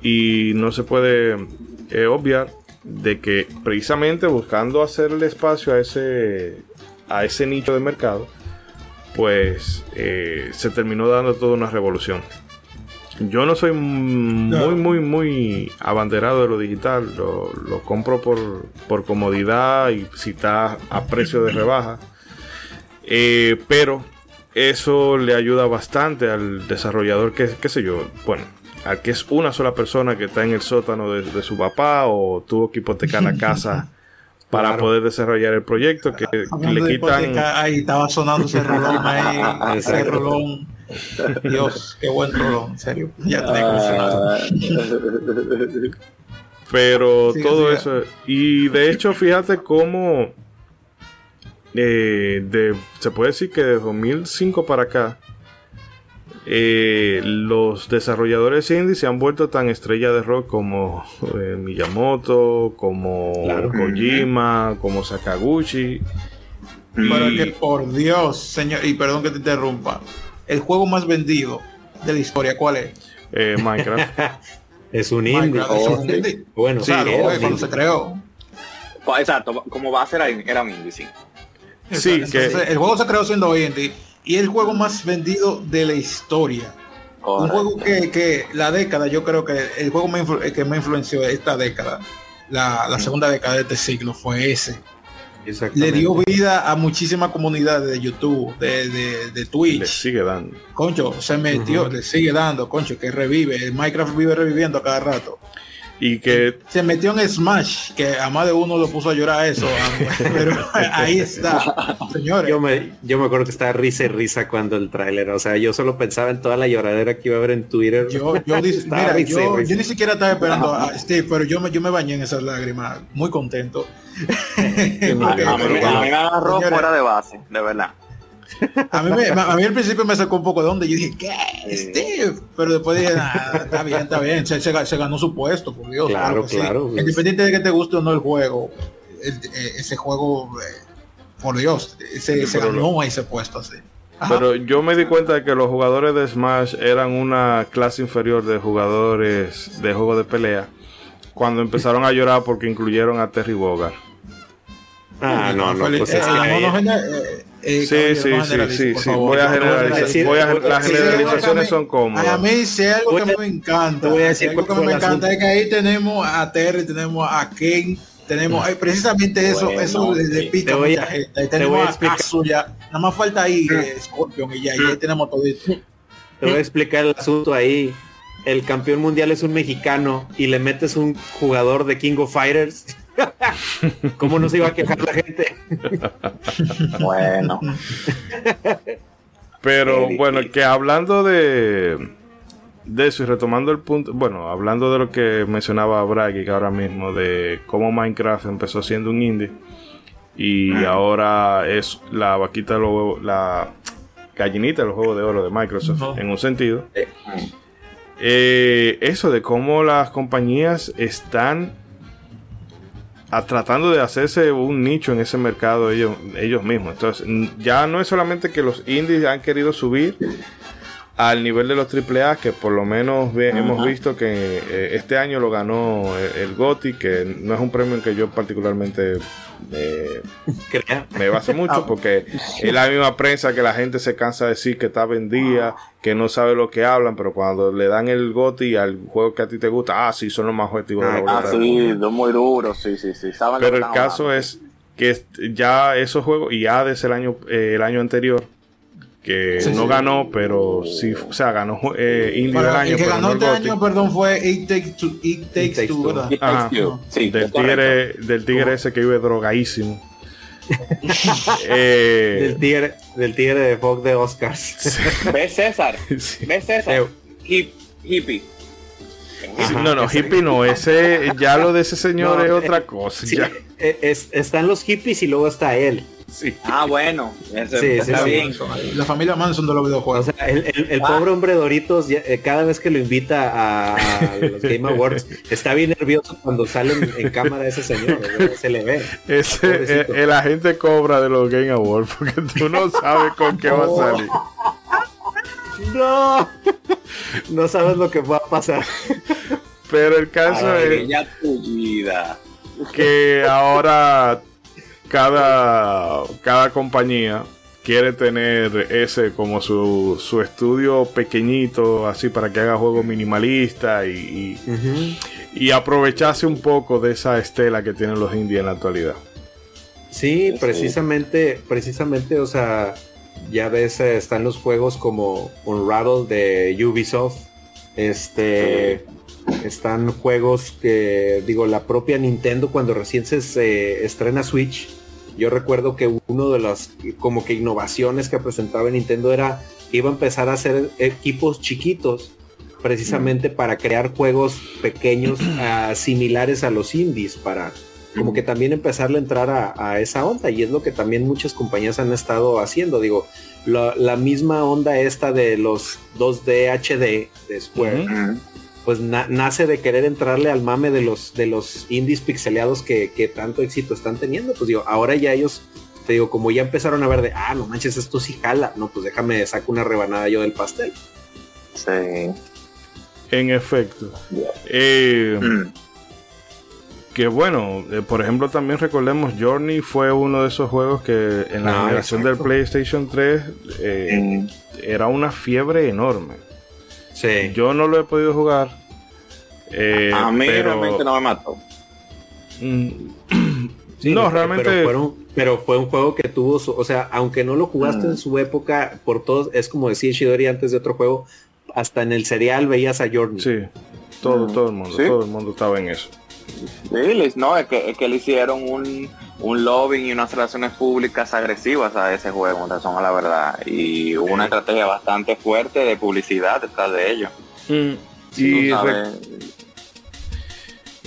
Y no se puede eh, obviar de que precisamente buscando hacerle espacio a ese a ese nicho de mercado, pues eh, se terminó dando toda una revolución. Yo no soy muy, muy, muy abanderado de lo digital. Lo, compro por, comodidad y si está a precio de rebaja. Eh, pero eso le ayuda bastante al desarrollador que, qué sé yo, bueno, al que es una sola persona que está en el sótano de, su papá o tuvo que hipotecar la casa para poder desarrollar el proyecto que, le quitan ahí estaba sonando ese rolón ahí ese rolón. Dios qué buen rolón en serio. Ya ah. pero todo eso y de hecho fíjate cómo eh, de, se puede decir que de 2005 para acá, eh, los desarrolladores indie se han vuelto tan estrella de rock como eh, Miyamoto, como Kojima, como Sakaguchi. Pero que por Dios, señor, y perdón que te interrumpa, el juego más vendido de la historia, ¿cuál es? Minecraft. es un indie. Bueno, sí, cuando se creó. Exacto, como va a ser era un indie, sí. Sí, que... el juego se creó siendo indie y el juego más vendido de la historia. Un juego que, la década, yo creo que el juego que me influenció esta década, la, segunda década de este siglo, fue ese. Le dio vida a muchísimas comunidades de YouTube, de, de, Twitch. Le sigue dando. Concho, se metió, le sigue dando, concho, que revive. El Minecraft vive reviviendo a cada rato. Y que se metió en Smash, que a más de uno lo puso a llorar eso, pero ahí está, señores. Yo me, yo me acuerdo que estaba risa y risa cuando el tráiler, o sea, yo solo pensaba en toda la lloradera que iba a haber en Twitter. Yo, yo, mira, yo, yo, ni siquiera estaba esperando a Steve, pero yo me, yo me bañé en esas lágrimas, muy contento. a, mí, me agarró fuera de base, de verdad. A mí, a mí al principio me sacó un poco de onda. Yo dije, ¿qué? Steve. Pero después dije, está bien, está bien. Se, se, ganó su puesto, por Dios. Claro, claro. Independiente de que te guste o no el juego, eh, ese juego, eh, por Dios, se, se ganó ese puesto así. Pero yo me di cuenta de que los jugadores de Smash eran una clase inferior de jugadores de juego de pelea cuando empezaron a llorar porque incluyeron a Terry Bogard. Ah, no, no, pues es que eh, sí, sí, sí, sí, Voy a generalizar. las generalizaciones son cómodas. A mí, si algo que me encanta, voy a decir algo que me encanta es que ahí tenemos a Terry, tenemos a Ken, tenemos precisamente eso, eso de, pica mucha gente. Ahí tenemos a, Kazuya. Nada más falta ahí eh, Scorpion y ya, y ahí tenemos todo esto. Te voy a explicar el asunto ahí. El campeón mundial es un mexicano y le metes un jugador de King of Fighters ¿Cómo no se iba a quejar la gente? bueno. Pero bueno, que hablando de, de eso y retomando el punto, bueno, hablando de lo que mencionaba Braggy ahora mismo, de cómo Minecraft empezó siendo un indie y ahora es la vaquita, la gallinita de los juegos de oro de Microsoft, en un sentido. Eh, eso de cómo las compañías están tratando de hacerse un nicho en ese mercado ellos, ellos mismos. Entonces, ya no es solamente que los indies han querido subir al nivel de los AAA, que por lo menos hemos visto que eh, este año lo ganó el, GOTI, que no es un premio en que yo particularmente me basa mucho ah. porque es la misma prensa que la gente se cansa de decir que está vendida, que no sabe lo que hablan, pero cuando le dan el goti al juego que a ti te gusta, ah, sí, son los más objetivos de la Ah, sí, son muy duros, sí, sí, sí. pero el caso es que ya esos juegos, y ya desde el año, eh, el año anterior, que no ganó, pero sí, o sea, ganó eh, Indie del año. El que ganó este año, perdón, fue It Takes Two, It Takes, Two, del, tigre, del tigre ese que vive drogadísimo. eh, del, tigre, del tigre de Fox de Oscars. ¿Ves César? ¿Ves César? Hip, hippie. No, no, hippie no, ese, ya lo de ese señor es otra cosa. Sí, es, están los hippies y luego está él. Ah, bueno. está bien. La familia Manson de los videojuegos. el, ah. pobre hombre Doritos, eh, cada vez que lo invita a, los Game Awards, está bien nervioso cuando sale en, cámara ese señor. Se le ve. Ese, eh, el, agente cobra de los Game Awards porque tú no sabes con qué va a salir. No, no sabes lo que va a pasar. Pero el caso es que ahora cada, cada compañía quiere tener ese como su, su, estudio pequeñito, así para que haga juegos minimalistas y, y, aprovecharse un poco de esa estela que tienen los indies en la actualidad. Sí, precisamente, precisamente, o sea, Ya ves, eh, están los juegos como Unravel de Ubisoft. Este. Están juegos que, digo, la propia Nintendo cuando recién se estrena Switch. Yo recuerdo que uno de las como que innovaciones que presentaba Nintendo era que iba a empezar a hacer equipos chiquitos precisamente para crear juegos pequeños ah, similares a los indies para como que también empezarle a entrar a, esa onda y es lo que también muchas compañías han estado haciendo. Digo la, misma onda esta de los 2D HD de Square pues nace de querer entrarle al mame de los de los indies pixeleados que, que tanto éxito están teniendo pues digo ahora ya ellos te digo como ya empezaron a ver de ah no manches esto sí jala no pues déjame saco una rebanada yo del pastel sí en efecto. Eh, mm. Que bueno, eh, por ejemplo, también recordemos, Journey fue uno de esos juegos que en la ah, generación del PlayStation 3 eh, mm. era una fiebre enorme. Sí. Yo no lo he podido jugar. a mí realmente no me mató. Mm, no, realmente. Pero, fue un juego que tuvo, o sea, aunque no lo jugaste en su época, por todos, es como decía Shidori antes de otro juego, hasta en el serial veías a Jordan. Sí, todo, todo el mundo, todo el mundo estaba en eso. Sí, no, es que, es que le hicieron un, un lobbying y unas relaciones públicas agresivas a ese juego, son a la verdad. Y hubo una estrategia bastante fuerte de publicidad detrás de ello. Mm, y,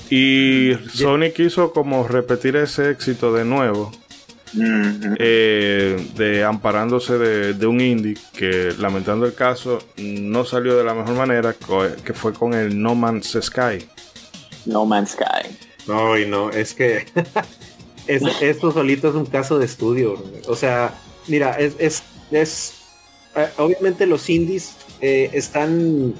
y Sony quiso como repetir ese éxito de nuevo eh, de amparándose de, un indie que lamentando el caso no salió de la mejor manera que fue con el No Man's Sky No Man's Sky. No y no es que esto solito es un caso de estudio o sea mira es, es, eh, obviamente los indies eh, están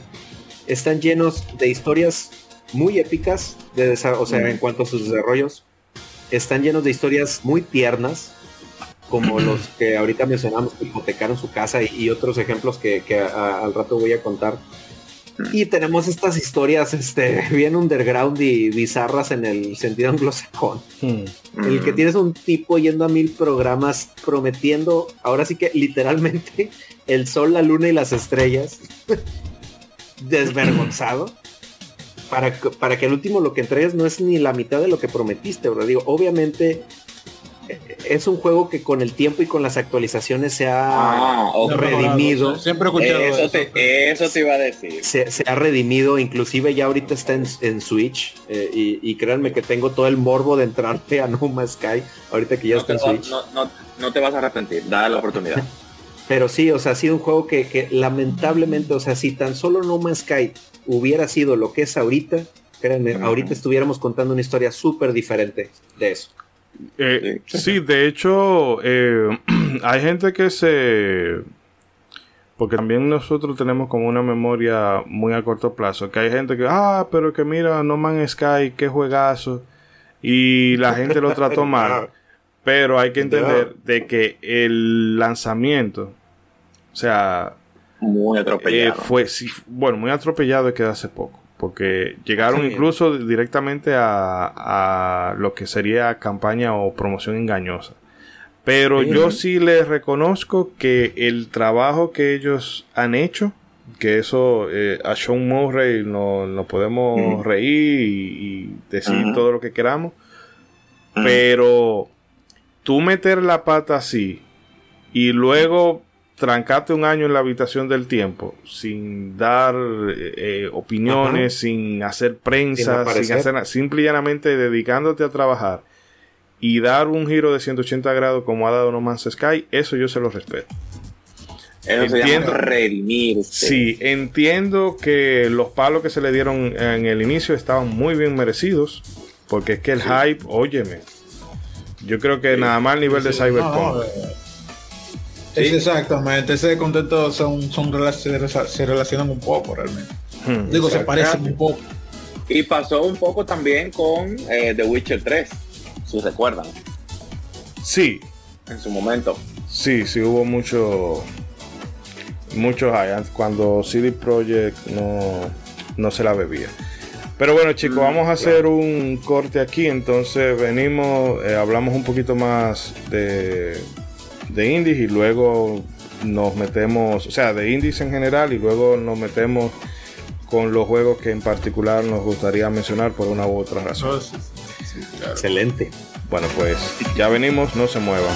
están llenos de historias muy épicas de o sea en cuanto a sus desarrollos están llenos de historias muy tiernas, como los que ahorita mencionamos que hipotecaron su casa y, otros ejemplos que, al rato voy a contar. Y tenemos estas historias este, bien underground y bizarras en el sentido anglosajón. Hmm. El que tienes un tipo yendo a mil programas prometiendo, ahora sí que literalmente, el sol, la luna y las estrellas, desvergonzado para, para que el último lo que entregues no es ni la mitad de lo que prometiste, bro. Digo, obviamente es un juego que con el tiempo y con las actualizaciones se ha ah, redimido. siempre eso, Te, eso te iba a decir. Se, ha redimido, inclusive ya ahorita está en, Switch. Eh, y, créanme que tengo todo el morbo de entrarte a No Man's Sky ahorita que ya está en Switch. No, te vas a arrepentir, da la oportunidad. Pero sí, o sea, ha sido un juego que, que lamentablemente, o sea, si tan solo No Man's Sky hubiera sido lo que es ahorita, créanme, ahorita estuviéramos contando una historia súper diferente de eso. Eh, sí, de hecho, eh, hay gente que se... Porque también nosotros tenemos como una memoria muy a corto plazo, que hay gente que, ah, pero que mira, No Man's Sky, qué juegazo, y la gente lo trató mal. Pero hay que entender de que el lanzamiento, o sea, muy atropellado. Eh, fue, bueno, muy atropellado que hace poco. Porque llegaron incluso directamente a, lo que sería campaña o promoción engañosa. Pero yo sí les reconozco que el trabajo que ellos han hecho, que eso eh, a Sean Murray nos no podemos reír y, decir todo lo que queramos. Pero tú meter la pata así y luego trancarte un año en la habitación del tiempo sin dar eh, eh, opiniones, sin hacer prensa, sin, hacer nada, simple y llanamente dedicándote a trabajar y dar un giro de 180 grados como ha dado No Man's Sky, eso yo se lo respeto. entiendo, redimir. Sí, entiendo que los palos que se le dieron en el inicio estaban muy bien merecidos, porque es que el hype, óyeme, yo creo que nada más al nivel de Cyberpunk. Eh, exactamente, ese contento son, son se, relacionan un poco realmente. Hmm. Digo, se parecen un poco. Y pasó un poco también con eh, The Witcher 3, si recuerdan. Sí. En su momento. Sí, sí hubo mucho mucho hype cuando CD Projekt no, no se la bebía. Pero bueno chicos, mm, vamos a hacer un corte aquí, entonces venimos, eh, hablamos un poquito más de, de indies y luego nos metemos, o sea, de indies en general y luego nos metemos con los juegos que en particular nos gustaría mencionar por una u otra razón. Excelente. Bueno, pues ya venimos, no se muevan.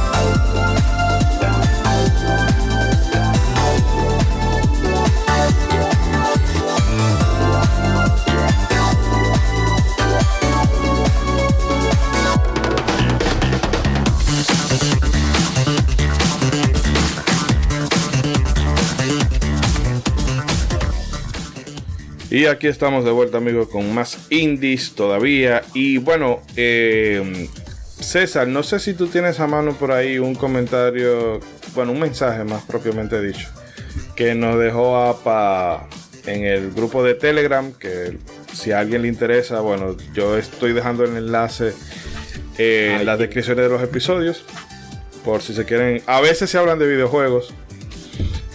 Y aquí estamos de vuelta, amigos, con más indies todavía. Y bueno, eh, César, no sé si tú tienes a mano por ahí un comentario, bueno, un mensaje más propiamente dicho, que nos dejó APA en el grupo de Telegram, que si a alguien le interesa, bueno, yo estoy dejando el enlace en las descripciones de los episodios, por si se quieren, a veces se hablan de videojuegos,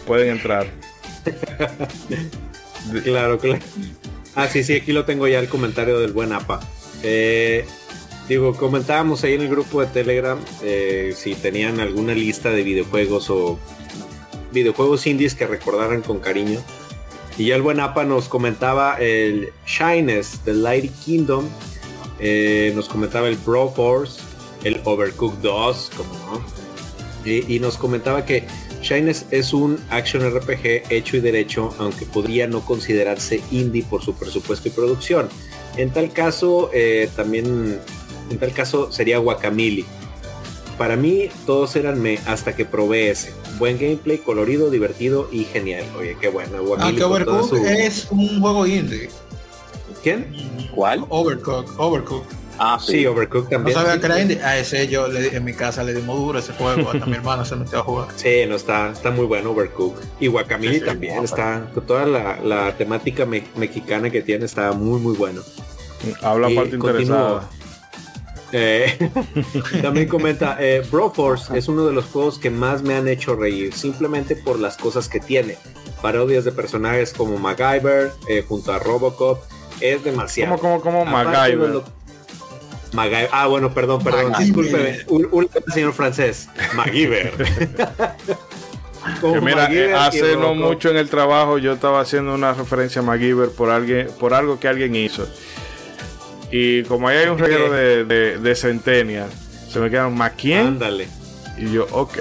pueden entrar. Claro, claro. Ah, sí, sí, aquí lo tengo ya el comentario del buen APA. Eh, digo, comentábamos ahí en el grupo de Telegram eh, si tenían alguna lista de videojuegos o videojuegos indies que recordaran con cariño. Y ya el buen APA nos comentaba el Shyness del Light Kingdom, eh, nos comentaba el Bro Force, el Overcooked 2, como no. y nos comentaba que Shines es un action RPG hecho y derecho, aunque podría no considerarse indie por su presupuesto y producción. En tal caso, eh, también, en tal caso sería Guacamole. Para mí, todos eran me hasta que probé ese. Buen gameplay, colorido, divertido y genial. Oye, qué bueno. Aunque Overcooked es un juego indie. ¿Quién? ¿Cuál? Overcooked. Overcooked. Ah, sí, Overcooked también. No sabía que era indie. A ese yo en mi casa le dimos duro ese juego. Hasta mi hermano se metió a jugar. Sí, no está, está muy bueno Overcooked. Y Guacamole también está. Con toda la, temática mexicana que tiene, está muy, muy bueno. Habla parte interesada. Eh, también comenta, eh, Broforce es uno de los juegos que más me han hecho reír, simplemente por las cosas que tiene. Parodias de personajes como MacGyver, eh, junto a Robocop, es demasiado. ¿Cómo, cómo, cómo MacGyver? Ah, bueno, perdón, perdón. Discúlpeme. Un, señor francés. MacGyver. mira, eh, hace no mucho en el trabajo yo estaba haciendo una referencia a MacGyver por alguien, por algo que alguien hizo. Y como ahí hay un reguero de, de, centenias, se me quedan ¿Maquien? Ándale. Y yo, ok.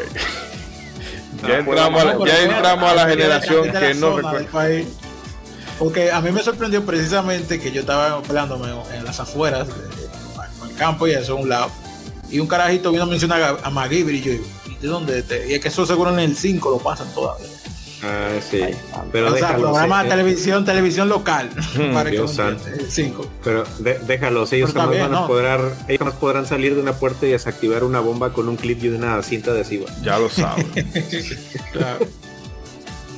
ya entramos, a, la, ya entramos a la generación que no recuerda. Porque a mí me sorprendió precisamente que yo estaba peleándome en las afueras campo y eso a un lado. Y un carajito vino a mencionar a, a y yo ¿y de dónde? Y es que eso seguro en el 5 lo pasan todavía. Ah, sí. pero o sea, programa de televisión, televisión local. para Dios que santo. El 5. Pero de, déjalos, ellos jamás van a poder, ellos podrán salir de una puerta y desactivar una bomba con un clip y una cinta adhesiva. Ya lo saben. claro.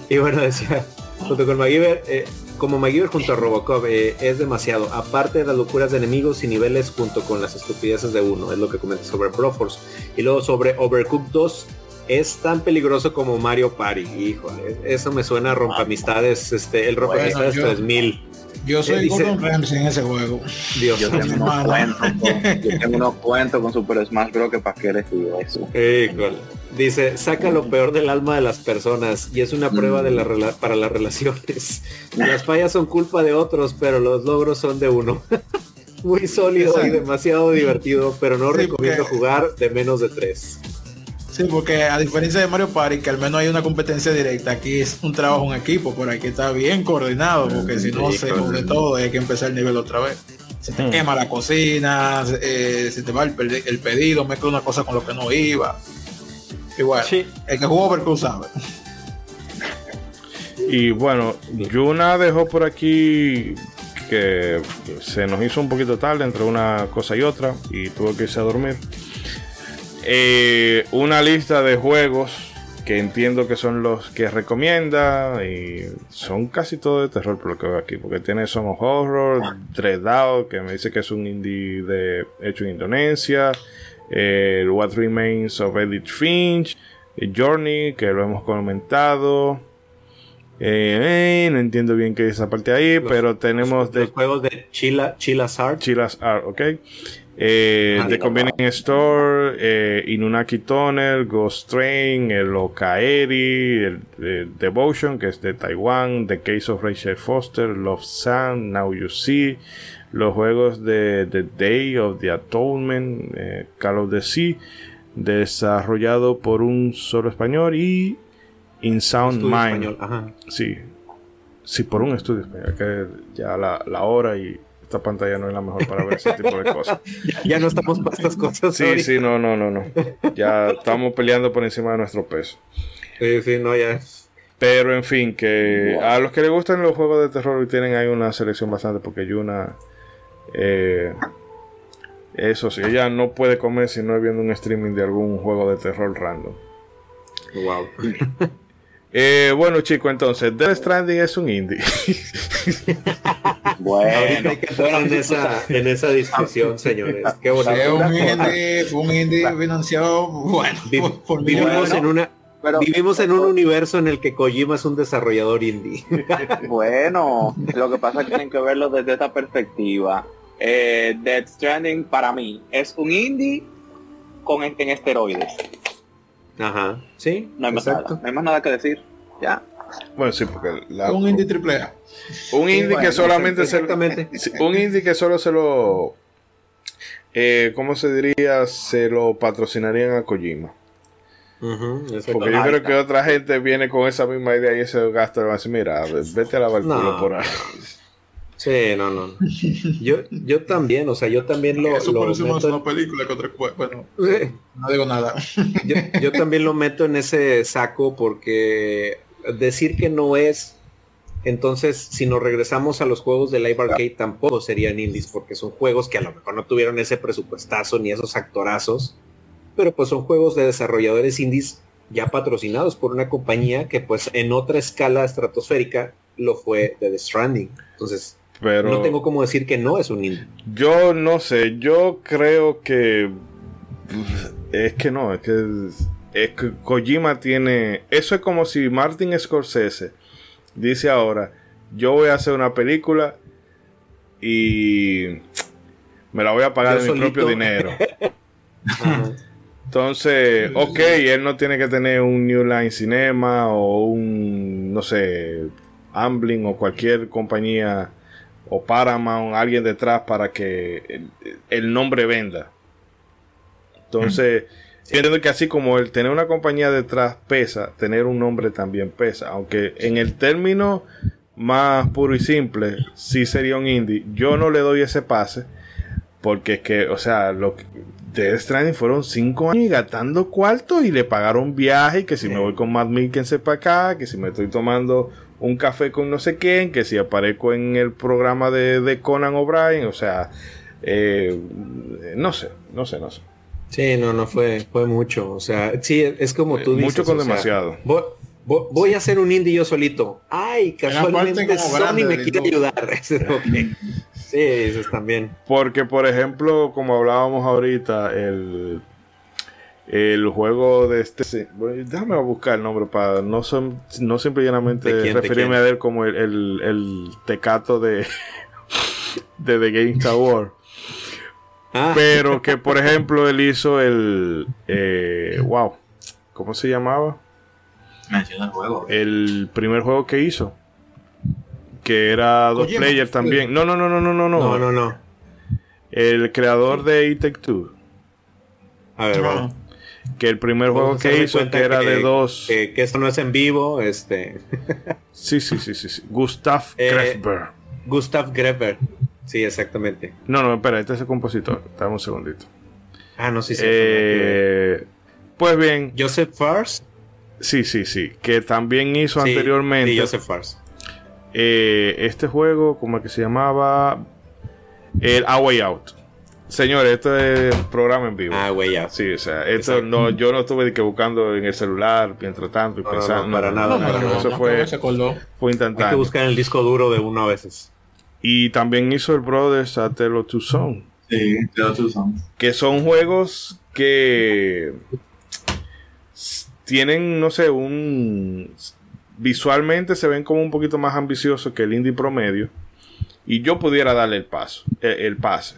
Y bueno, decía, junto con MacGyver, eh, como MacGyver junto a Robocop eh, es demasiado. Aparte de las locuras de enemigos y niveles junto con las estupideces de uno, es lo que comenté sobre Broforce. Y luego sobre Overcooked 2, es tan peligroso como Mario Party. Híjole, eso me suena a rompamistades, este, el rompamistades Bueno, yo- 3000. Yo soy Eh, dice- Gordon Ramsay en ese juego. Dios Yo tengo unos cuentos con, yo tengo unos cuentos con Super Smash Bros. que para qué les digo eso. Híjole. Dice, saca lo peor del alma de las personas y es una prueba de la rela- para las relaciones. Las fallas son culpa de otros, pero los logros son de uno. Muy sólido y demasiado divertido, pero no Sí, recomiendo porque- jugar de menos de tres. Sí, porque a diferencia de Mario Party, que al menos hay una competencia directa, aquí es un trabajo en equipo, por aquí está bien coordinado, porque si no Sí, se jode todo y hay que empezar el nivel otra vez. Se te Hmm. quema la cocina, eh, se te va el, el pedido, mezcla una cosa con lo que no iba. Bueno, Sí. el que jugó Overcooked sabe. Y bueno, Yuna dejó por aquí que se nos hizo un poquito tarde entre una cosa y otra y tuvo que irse a dormir. Eh, una lista de juegos que entiendo que son los que recomienda y son casi todos de terror por lo que veo aquí porque tiene Son of Horror, Dread Out que me dice que es un indie de hecho en Indonesia, What Remains of Edith Finch, Journey que lo hemos comentado, eh, eh, no entiendo bien qué es esa parte ahí, Los- pero tenemos Los de juegos de Chila, Chila's Art. Chilas Art, ok. Eh, Ah, The Convenience Store, eh, Inunaki Tunnel, Ghost Train, el Okaeri, el, eh, Devotion, que es de Taiwán, The Case of Rachel Foster, Love Sun, Now You See, los juegos de The Day of the Atonement, eh, Call of the Sea, desarrollado por un solo español y In Sound Estudio Mind. español, ajá. Sí, sí, por un estudio español, que ya la, la hora y esta pantalla no es la mejor para ver ese tipo de cosas. Ya no estamos para estas cosas. Sí, ahorita. sí, no, no, no, no. Ya estamos peleando por encima de nuestro peso. Sí, sí, no, ya. Pero en fin, que a los que les gustan los juegos de terror tienen ahí una selección bastante porque Yuna eh, eso sí, ella no puede comer si no es viendo un streaming de algún juego de terror random. Wow. Eh, bueno chicos, entonces Death Stranding es un indie. Ahorita Bueno, hay que entrar en esa, en esa discusión, señores. Qué bonito. Un indie, fue un indie financiado, bueno, Vi- por, vivimos en una pero vivimos en un universo en el que Kojima es un desarrollador indie. bueno, lo que pasa es que tienen que verlo desde esta perspectiva. Eh, Death Stranding para mí es un indie con en esteroides. Ajá. Sí. No hay más nada, no hay más nada que decir. Ya. bueno, sí, porque la- un indie triple A. un indie bueno, que solamente se, un indie que solo se lo. Eh, ¿Cómo se diría? Se lo patrocinarían a Kojima. Porque yo creo que otra gente viene con esa misma idea y ese gasto le va a decir: Mira, vete a lavar el No. culo por ahí. Sí, no, no. Yo, yo también, o sea, yo también lo, Eso lo parece más meto una película que otra cosa. Bueno, en- no digo nada. yo, yo también lo meto en ese saco porque decir que no es, entonces si nos regresamos a los juegos de Live Arcade tampoco serían indies porque son juegos que a lo mejor no tuvieron ese presupuestazo ni esos actorazos, pero pues son juegos de desarrolladores indies ya patrocinados por una compañía que pues en otra escala estratosférica lo fue de The Stranding. Entonces, Pero no tengo como decir que no es un indie. yo no sé, yo creo que. Es que no, es que. Es que Kojima tiene. Eso es como si Martin Scorsese dice ahora: Yo voy a hacer una película y. Me la voy a pagar Yo de mi propio dinero. Entonces, ok, él no tiene que tener un New Line Cinema o un, no sé, Amblin o cualquier compañía o Paramount, alguien detrás para que el, el nombre venda. Entonces, entiendo que así como el tener una compañía detrás pesa, tener un nombre también pesa. Aunque en el término más puro y simple, sí sería un indie. Yo no le doy ese pase. Porque es que, o sea, lo que, Death Stranding fueron cinco años y gastando cuarto y le pagaron viaje. Que si me voy con Matt Mikkelsen para acá, que si me estoy tomando un café con no sé quién, que si aparezco en el programa de, de Conan O'Brien, o sea, eh, no sé, no sé, no sé. Sí, no, no fue, fue mucho. O sea, sí, es como tú dices. Mucho con o sea, demasiado. voy, voy- voy a hacer un indie yo solito. Ay, casualmente Sony me quiere ayudar. Ok. Sí, eso también. Porque, por ejemplo, como hablábamos ahorita, el, el juego de este. bueno, déjame buscar el nombre para no, son, no simplemente ¿De quién, de referirme a él como el, el, el tecato de, de The Game Tower. Ah, Pero que, por ejemplo, él hizo el. eh, wow, ¿cómo se llamaba? Menciona el juego. El primer juego que hizo. Que era dos Kojima. players también. No, no, no, no, no, no. no, no. no, no. El creador de It Take Two. A ver, No. bueno. Que el primer juego que hizo, que era de dos. Que, que esto no es en vivo, este. Sí, sí, sí, sí. sí. Gustav Eh, Grefberg. Gustav Greber. Sí, exactamente. No, no, espera, este es el compositor. Dame un segundito. Ah, no, sí, sí. Eh, pues bien, Joseph Fars. sí, sí, sí. Que también hizo Sí, anteriormente Sí, Joseph Fars. Eh, este juego, como que se llamaba el A Way Out. Señores, esto es programa en vivo. Ah, güey, ya. Sí, o sea, esto Exacto. no, yo no estuve que buscando en el celular mientras tanto y No, no, no, pensando. para nada, No, para pero nada. eso no, fue, fue Hay que instantáneo. buscar en el disco duro de uno a veces. Y también hizo el Brothers A Tale of Two Sons. Sí, pero tú son. que son juegos que tienen, no sé, un... Visualmente se ven como un poquito más ambiciosos que el indie promedio. Y yo pudiera darle el paso, eh, el pase.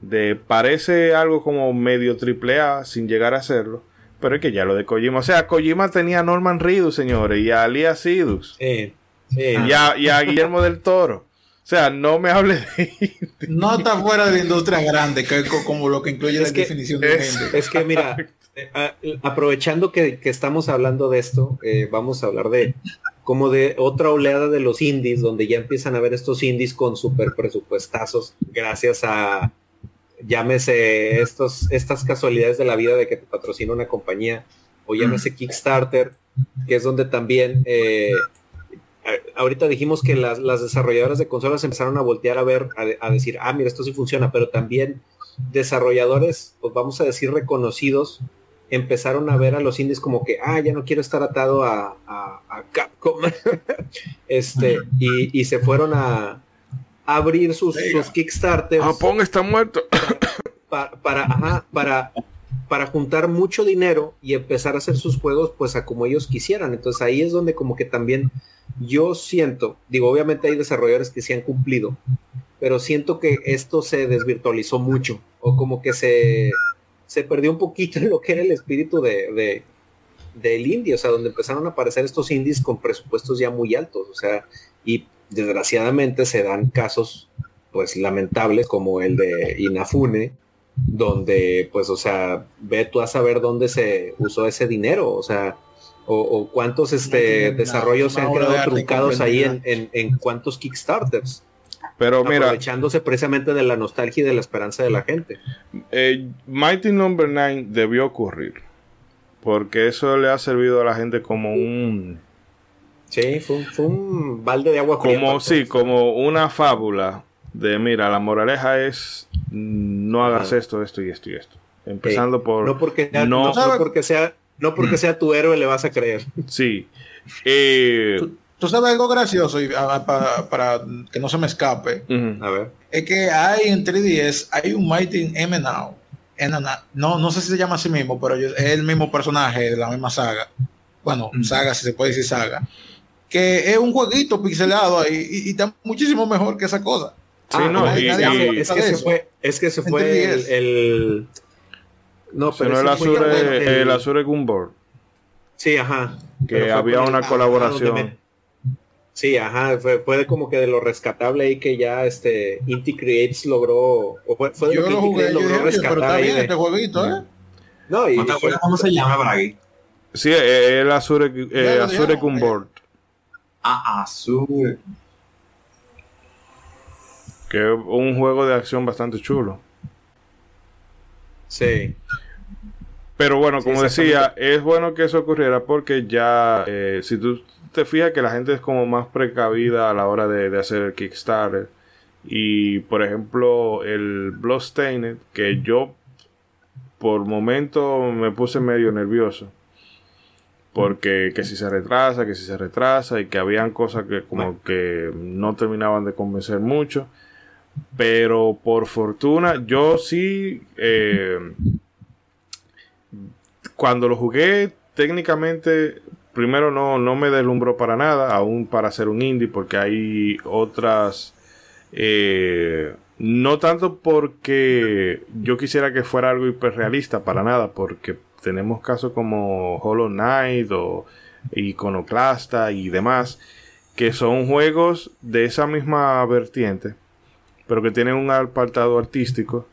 De, parece algo como medio triple A sin llegar a serlo. Pero es que ya lo de Kojima. O sea, Kojima tenía a Norman Reedus, señores, y a Alia Sidus. Sí, sí. Y a, y a Guillermo del Toro. O sea, no me hable de No está fuera de la industria grande, que como lo que incluye Es la que definición de es- gente. Es que mira, a- aprovechando que, que estamos hablando de esto, eh, vamos a hablar de como de otra oleada de los indies, donde ya empiezan a ver estos indies con super presupuestazos, gracias a llámese estos, estas casualidades de la vida de que te patrocina una compañía, o llámese Kickstarter, que es donde también eh, ahorita dijimos que las, las desarrolladoras de consolas empezaron a voltear a ver, a, a decir, ah, mira, esto sí funciona, pero también desarrolladores, pues vamos a decir reconocidos, empezaron a ver a los indies como que, ah, ya no quiero estar atado a, a- a Capcom. este, y, y se fueron a, a abrir sus, sus Kickstarters Japón está muerto. pa- para, ajá, para, para juntar mucho dinero y empezar a hacer sus juegos pues a como ellos quisieran. Entonces ahí es donde como que también yo siento, digo, obviamente hay desarrolladores que sí han cumplido, pero siento que esto se desvirtualizó mucho o como que se, se perdió un poquito en lo que era el espíritu de, de- del indie, o sea, donde empezaron a aparecer estos indies con presupuestos ya muy altos, o sea, y desgraciadamente se dan casos pues lamentables como el de Inafune, donde pues o sea, ve tú a saber dónde se usó ese dinero, o sea, o, o cuántos este desarrollos se han quedado truncados ahí en, en cuántos Kickstarters, Pero mira, aprovechándose precisamente de la nostalgia y de la esperanza de la gente. eh, Mighty Number 9 debió ocurrir. Porque eso le ha servido a la gente como un. Sí, fue un, fue un balde de agua fría Como, sí, como una fábula de, mira, la moraleja es mm, no hagas esto, esto y esto y esto. Empezando por... no porque sea, no- no, no porque sea no porque sea tu héroe le vas a creer. Sí. Eh, Tú sabes algo gracioso y ah, para, para que no se me escape. A ver. Es que hay en 3DS, hay un Mighty M Now. No, no sé si se llama así mismo, pero yo- es el mismo personaje de la misma saga. Bueno, saga, si se puede decir saga. Que es un jueguito pixelado ahí y, y está muchísimo mejor que esa cosa. Sí, Ah, no, nadie- y- es que se fue, es que se fue el, 3DS. el- no, Si pero no el Azure, el- el Azure Gunboard, sí, ajá. que había una colaboración. Sí, ajá, fue, como que de lo rescatable ahí que ya este Inti Creates logró, o fue, fue de Yo lo que Inti jugué, logró dije, "Oye, pero rescatar está ahí bien de- este jueguito, ¿eh? No, y ¿No te acuerdas cómo se llama, Bragui? Sí, eh, el Azure, eh, Azure Gunboard, Ah, Azul. que es un juego de acción bastante chulo. sí, Pero bueno, Sí, como decía, es bueno que eso ocurriera porque ya, eh, si tú te fijas que la gente es como más precavida a la hora de, de hacer el Kickstarter. Y por ejemplo, el Bloodstained, que yo por momento me puse medio nervioso. Porque que si se retrasa, que si se retrasa, y que habían cosas que como que no terminaban de convencer mucho. Pero por fortuna, yo sí eh, cuando lo jugué, técnicamente, primero no, no me deslumbró para nada, aún para ser un indie, porque hay otras... Eh, no tanto porque yo quisiera que fuera algo hiperrealista, para nada, porque tenemos casos como Hollow Knight o Iconoclasta y demás, que son juegos de esa misma vertiente, pero que tienen un apartado artístico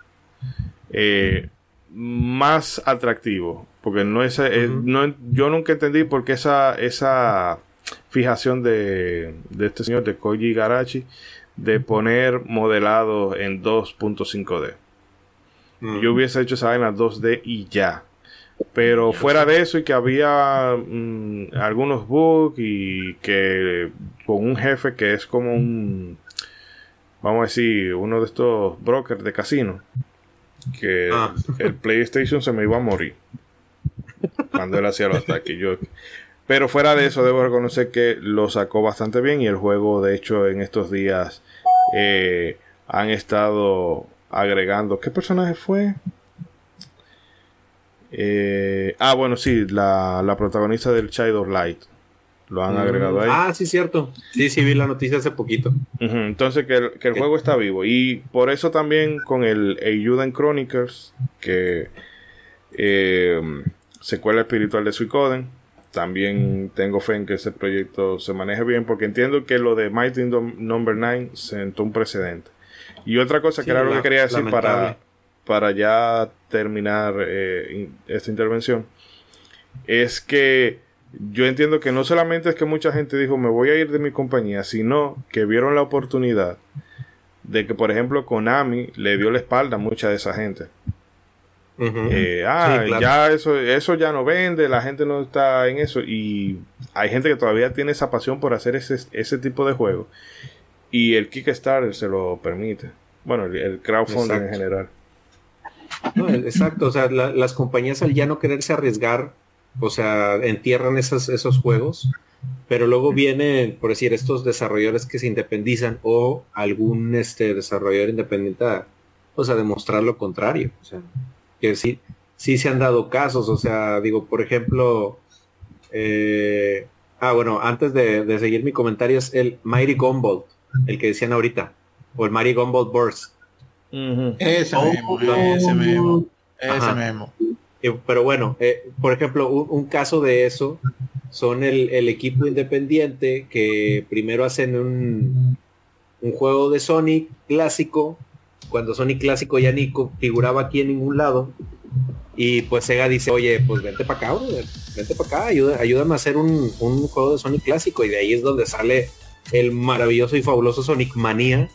eh, más atractivo. Porque no es, eh, no, yo nunca entendí por qué esa, esa fijación de, de este señor de Koji Garachi de poner modelado en 2.5D. Yo hubiese hecho esa vaina 2D y ya. Pero fuera de eso y que había mm, algunos bugs y que con un jefe que es como un, vamos a decir, uno de estos brokers de casino, que ah. el PlayStation se me iba a morir cuando él hacía los ataques. Yo, pero fuera de eso, debo reconocer que lo sacó bastante bien y el juego, de hecho, en estos días eh, han estado agregando. ¿Qué personaje fue? Eh, ah, bueno, sí, la, la, protagonista del Child of Light. Lo han agregado ahí. Ah, sí, cierto. Sí, sí, vi la noticia hace poquito. Entonces, que el, que el juego está vivo. Y por eso también con el Ayuden Chronicles, que eh, secuela espiritual de Suicoden, también tengo fe en que ese proyecto se maneje bien, porque entiendo que lo de Mighty Number 9 sentó un precedente. Y otra cosa que era lo que quería decir para, para ya terminar eh, esta intervención, es que yo entiendo que no solamente es que mucha gente dijo me voy a ir de mi compañía, sino que vieron la oportunidad de que, por ejemplo, Konami le dio la espalda a mucha de esa gente. Eh, ah, ya eso, eso ya no vende, la gente no está en eso. Y hay gente que todavía tiene esa pasión por hacer ese, ese tipo de juego. Y el Kickstarter se lo permite. Bueno, el, crowdfunding en general. exacto, o sea, las compañías al ya no quererse arriesgar, o sea, entierran esos, esos juegos, pero luego vienen, por decir, estos desarrolladores que se independizan o algún este, desarrollador independiente o sea, demostrar lo contrario. O sea, que sí, sí se han dado casos, o sea, digo, por ejemplo, eh, ah, bueno, antes de, seguir mi comentario es el Mighty Gumball, el que decían ahorita, o el Mighty Gumball Burst. Ese mismo, ese mismo, ese mismo. Pero bueno, eh, por ejemplo, un, caso de eso son el, el, equipo independiente que primero hacen un, un juego de Sonic clásico cuando Sonic Clásico ya ni figuraba aquí en ningún lado. Y pues Sega dice, oye, pues vente para acá, vente para acá, ayuda, ayúdame a hacer un, juego de Sonic Clásico. Y de ahí es donde sale el maravilloso y fabuloso Sonic Manía.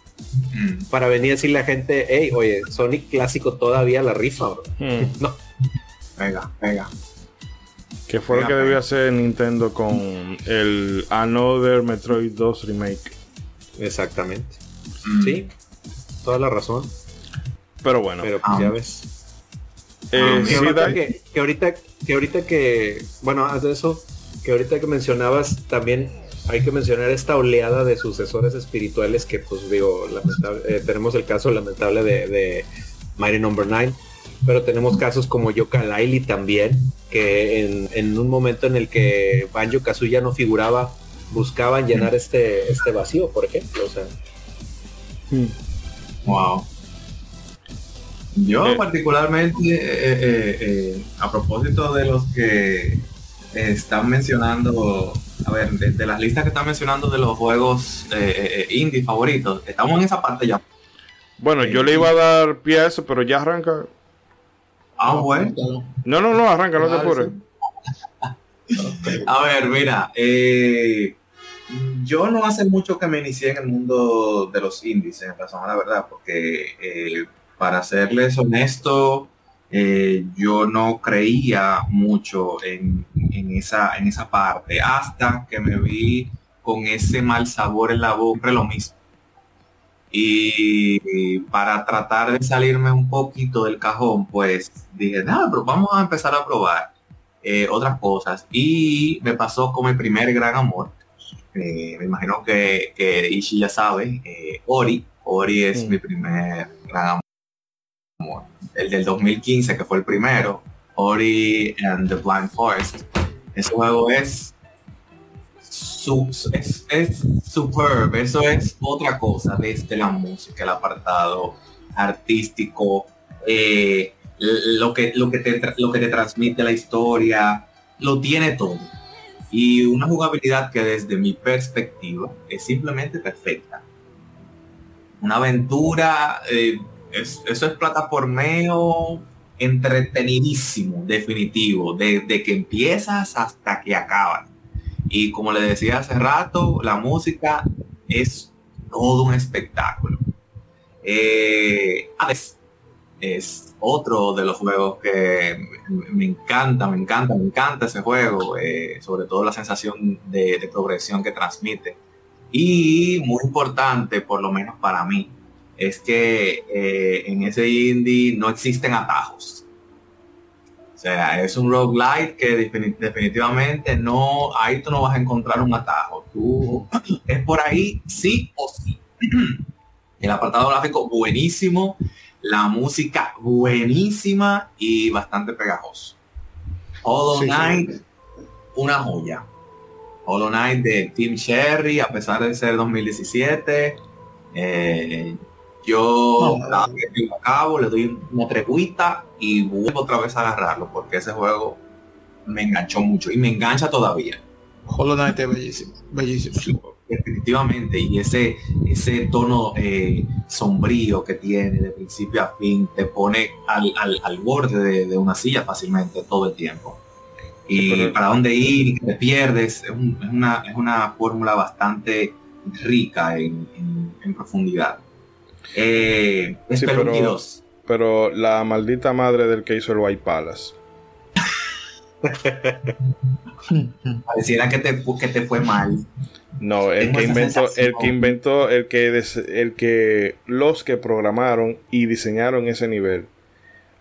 Mm. Para venir a decirle a la gente, hey, oye, Sonic Clásico todavía la rifa, mm. No. Venga, venga. Que fue lo que debió hacer Nintendo con el Another Metroid 2 Remake. Exactamente. Mm. Sí, toda la razón. Pero bueno. Pero pues, ya ves. Eh, que, ahorita, que ahorita que, bueno, haz de eso, que ahorita que mencionabas también hay que mencionar esta oleada de sucesores espirituales que pues digo, eh, tenemos el caso lamentable de, de Mighty Number 9, pero tenemos casos como Yoka Laili también, que en, un momento en el que Banjo Kazooie no figuraba, buscaban llenar este, este vacío, por ejemplo. O sea. Hmm. Wow. Yo eh. particularmente, eh, eh, a propósito de los que están mencionando, a ver, de, las listas que están mencionando de los juegos indie favoritos, estamos en esa parte ya. Bueno, yo le iba a dar pie a eso, pero ya arranca. Ah, bueno. No, no, no, arranca, no te apures. a ver, mira, eh, yo no hace mucho que me inicié en el mundo de los índices, en razón a la verdad, porque eh, para serles honesto, eh, yo no creía mucho en, esa, en esa parte, hasta que me vi con ese mal sabor en la boca, lo mismo. Y, para tratar de salirme un poquito del cajón, pues dije, nada, pero vamos a empezar a probar eh, otras cosas. Y me pasó con mi primer gran amor, eh, me imagino que, que, Ishi ya sabe, eh, Ori, Ori es mi primer gran amor. El del 2015, que fue el primero, Ori and the Blind Forest. Ese juego es es, es superb, eso es otra cosa desde la música, el apartado artístico, eh, lo, que, lo, que te, lo que te transmite la historia, lo tiene todo. Y una jugabilidad que desde mi perspectiva es simplemente perfecta. Una aventura, eh, eso es plataformeo entretenidísimo, definitivo, desde que empiezas hasta que acabas. Y como le decía hace rato, la música es todo un espectáculo. Eh, es otro de los juegos que me encanta, me encanta, me encanta ese juego, eh, sobre todo la sensación de, progresión que transmite. Y muy importante, por lo menos para mí, es que eh, en ese indie no existen atajos. O sea, es un roguelite que definitivamente no, ahí tú no vas a encontrar un atajo. Tú es por ahí sí o sí. El apartado gráfico buenísimo, la música buenísima y bastante pegajoso. Hollow Knight, una joya. Hollow Knight de Team Cherry, a pesar de ser 2017. Eh, yo no, cabo, le doy una treguita y vuelvo otra vez a agarrarlo porque ese juego me enganchó mucho y me engancha todavía. Hollow Knight es bellísimo, bellísimo definitivamente y ese ese tono eh, sombrío que tiene de principio a fin te pone al, al, borde de, una silla fácilmente todo el tiempo. Y para dónde ir te pierdes es, una, es una fórmula bastante rica en, profundidad. Eh, pero, pero la maldita madre del que hizo el White Palace Pareciera que te, que te fue mal. No, el que inventó, el que inventó, el que el que los que programaron y diseñaron ese nivel.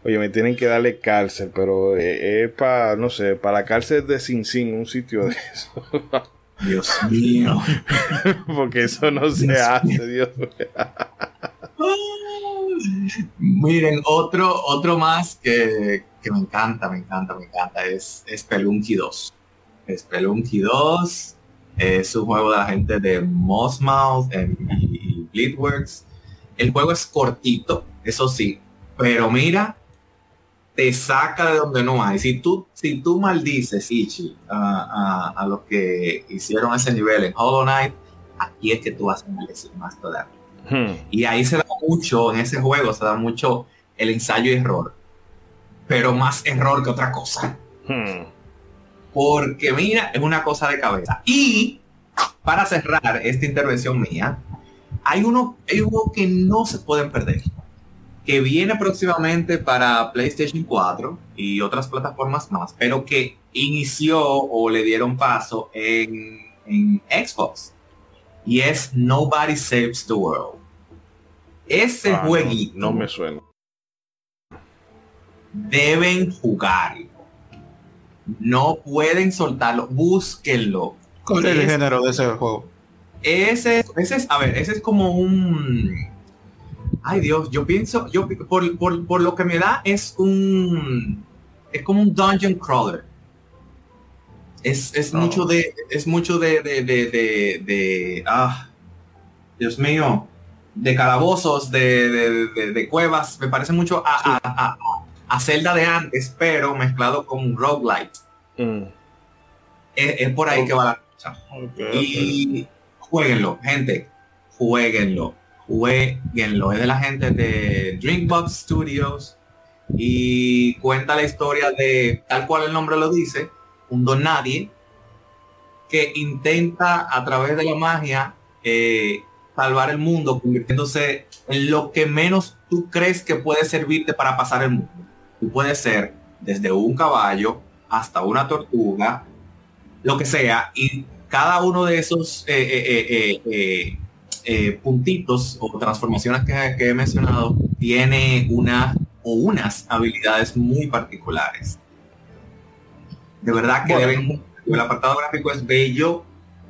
Oye, me tienen que darle cárcel, pero eh, es para, no sé, para la cárcel de Sin Sin, un sitio de eso. Dios mío. Porque eso no se hace, Dios Miren, otro, otro más que, que, me encanta, me encanta, me encanta, es Spelunky 2. Spelunky 2 es un juego de la gente de Mossmouth y Bleedworks. El juego es cortito, eso sí, pero mira, te saca de donde no hay. Si tú, si tú maldices, Ichi, a, a, los que hicieron ese nivel en Hollow Knight, aquí es que tú vas a maldecir más todavía. Hmm. Y ahí se da mucho, en ese juego se da mucho el ensayo y error. Pero más error que otra cosa. Hmm. Porque mira, es una cosa de cabeza. Y para cerrar esta intervención mía, hay uno, hay uno que no se pueden perder. Que viene próximamente para PlayStation 4 y otras plataformas más, pero que inició o le dieron paso en, en Xbox. Y es Nobody Saves the World. Ese ah, jueguito. No, me suena. Deben jugarlo. No pueden soltarlo. Búsquenlo. ¿Cuál es el género de ese juego? Ese, ese es, a ver, ese es como un. Ay Dios, yo pienso, yo por, por, lo que me da es un. Es como un dungeon crawler. Es, es mucho de. Es mucho de. de, de, de, ah. Dios mío de calabozos, de, cuevas, me parece mucho a, a, a, Zelda de antes, pero mezclado con un roguelite. Mm. Es, por ahí que va la cosa. y jueguenlo, gente, jueguenlo, jueguenlo. Es de la gente de Drinkbox Studios y cuenta la historia de, tal cual el nombre lo dice, un don nadie que intenta a través de la magia eh, salvar el mundo, convirtiéndose en lo que menos tú crees que puede servirte para pasar el mundo. Tú puedes ser desde un caballo hasta una tortuga, lo que sea, y cada uno de esos eh, eh, eh, puntitos o transformaciones que, he mencionado tiene una o unas habilidades muy particulares. De verdad que deben, el apartado gráfico es bello,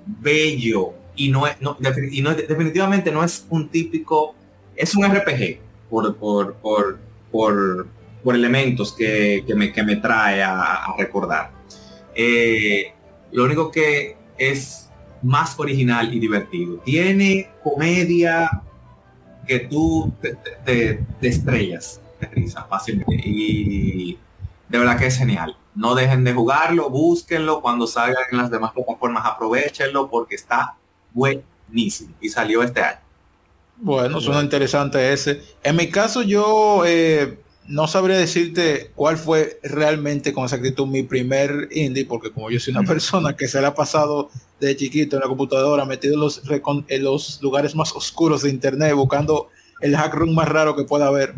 bello, y no es, no, y no, definitivamente no es un típico, es un RPG por, por, por, por, por elementos que, me, que me, trae a, recordar. Eh, lo único que es más original y divertido. Tiene comedia que tú te, estrellas de risa fácilmente. Y de verdad que es genial. No dejen de jugarlo, búsquenlo. Cuando salgan en las demás plataformas, aprovechenlo porque está buenísimo. Y salió este año. Bueno, suena interesante ese. En mi caso, yo eh, no sabría decirte cuál fue realmente con exactitud mi primer indie, porque como yo soy una persona que se le ha pasado de chiquito en la computadora, metido en los, en los lugares más oscuros de internet, buscando el hack room más raro que pueda haber.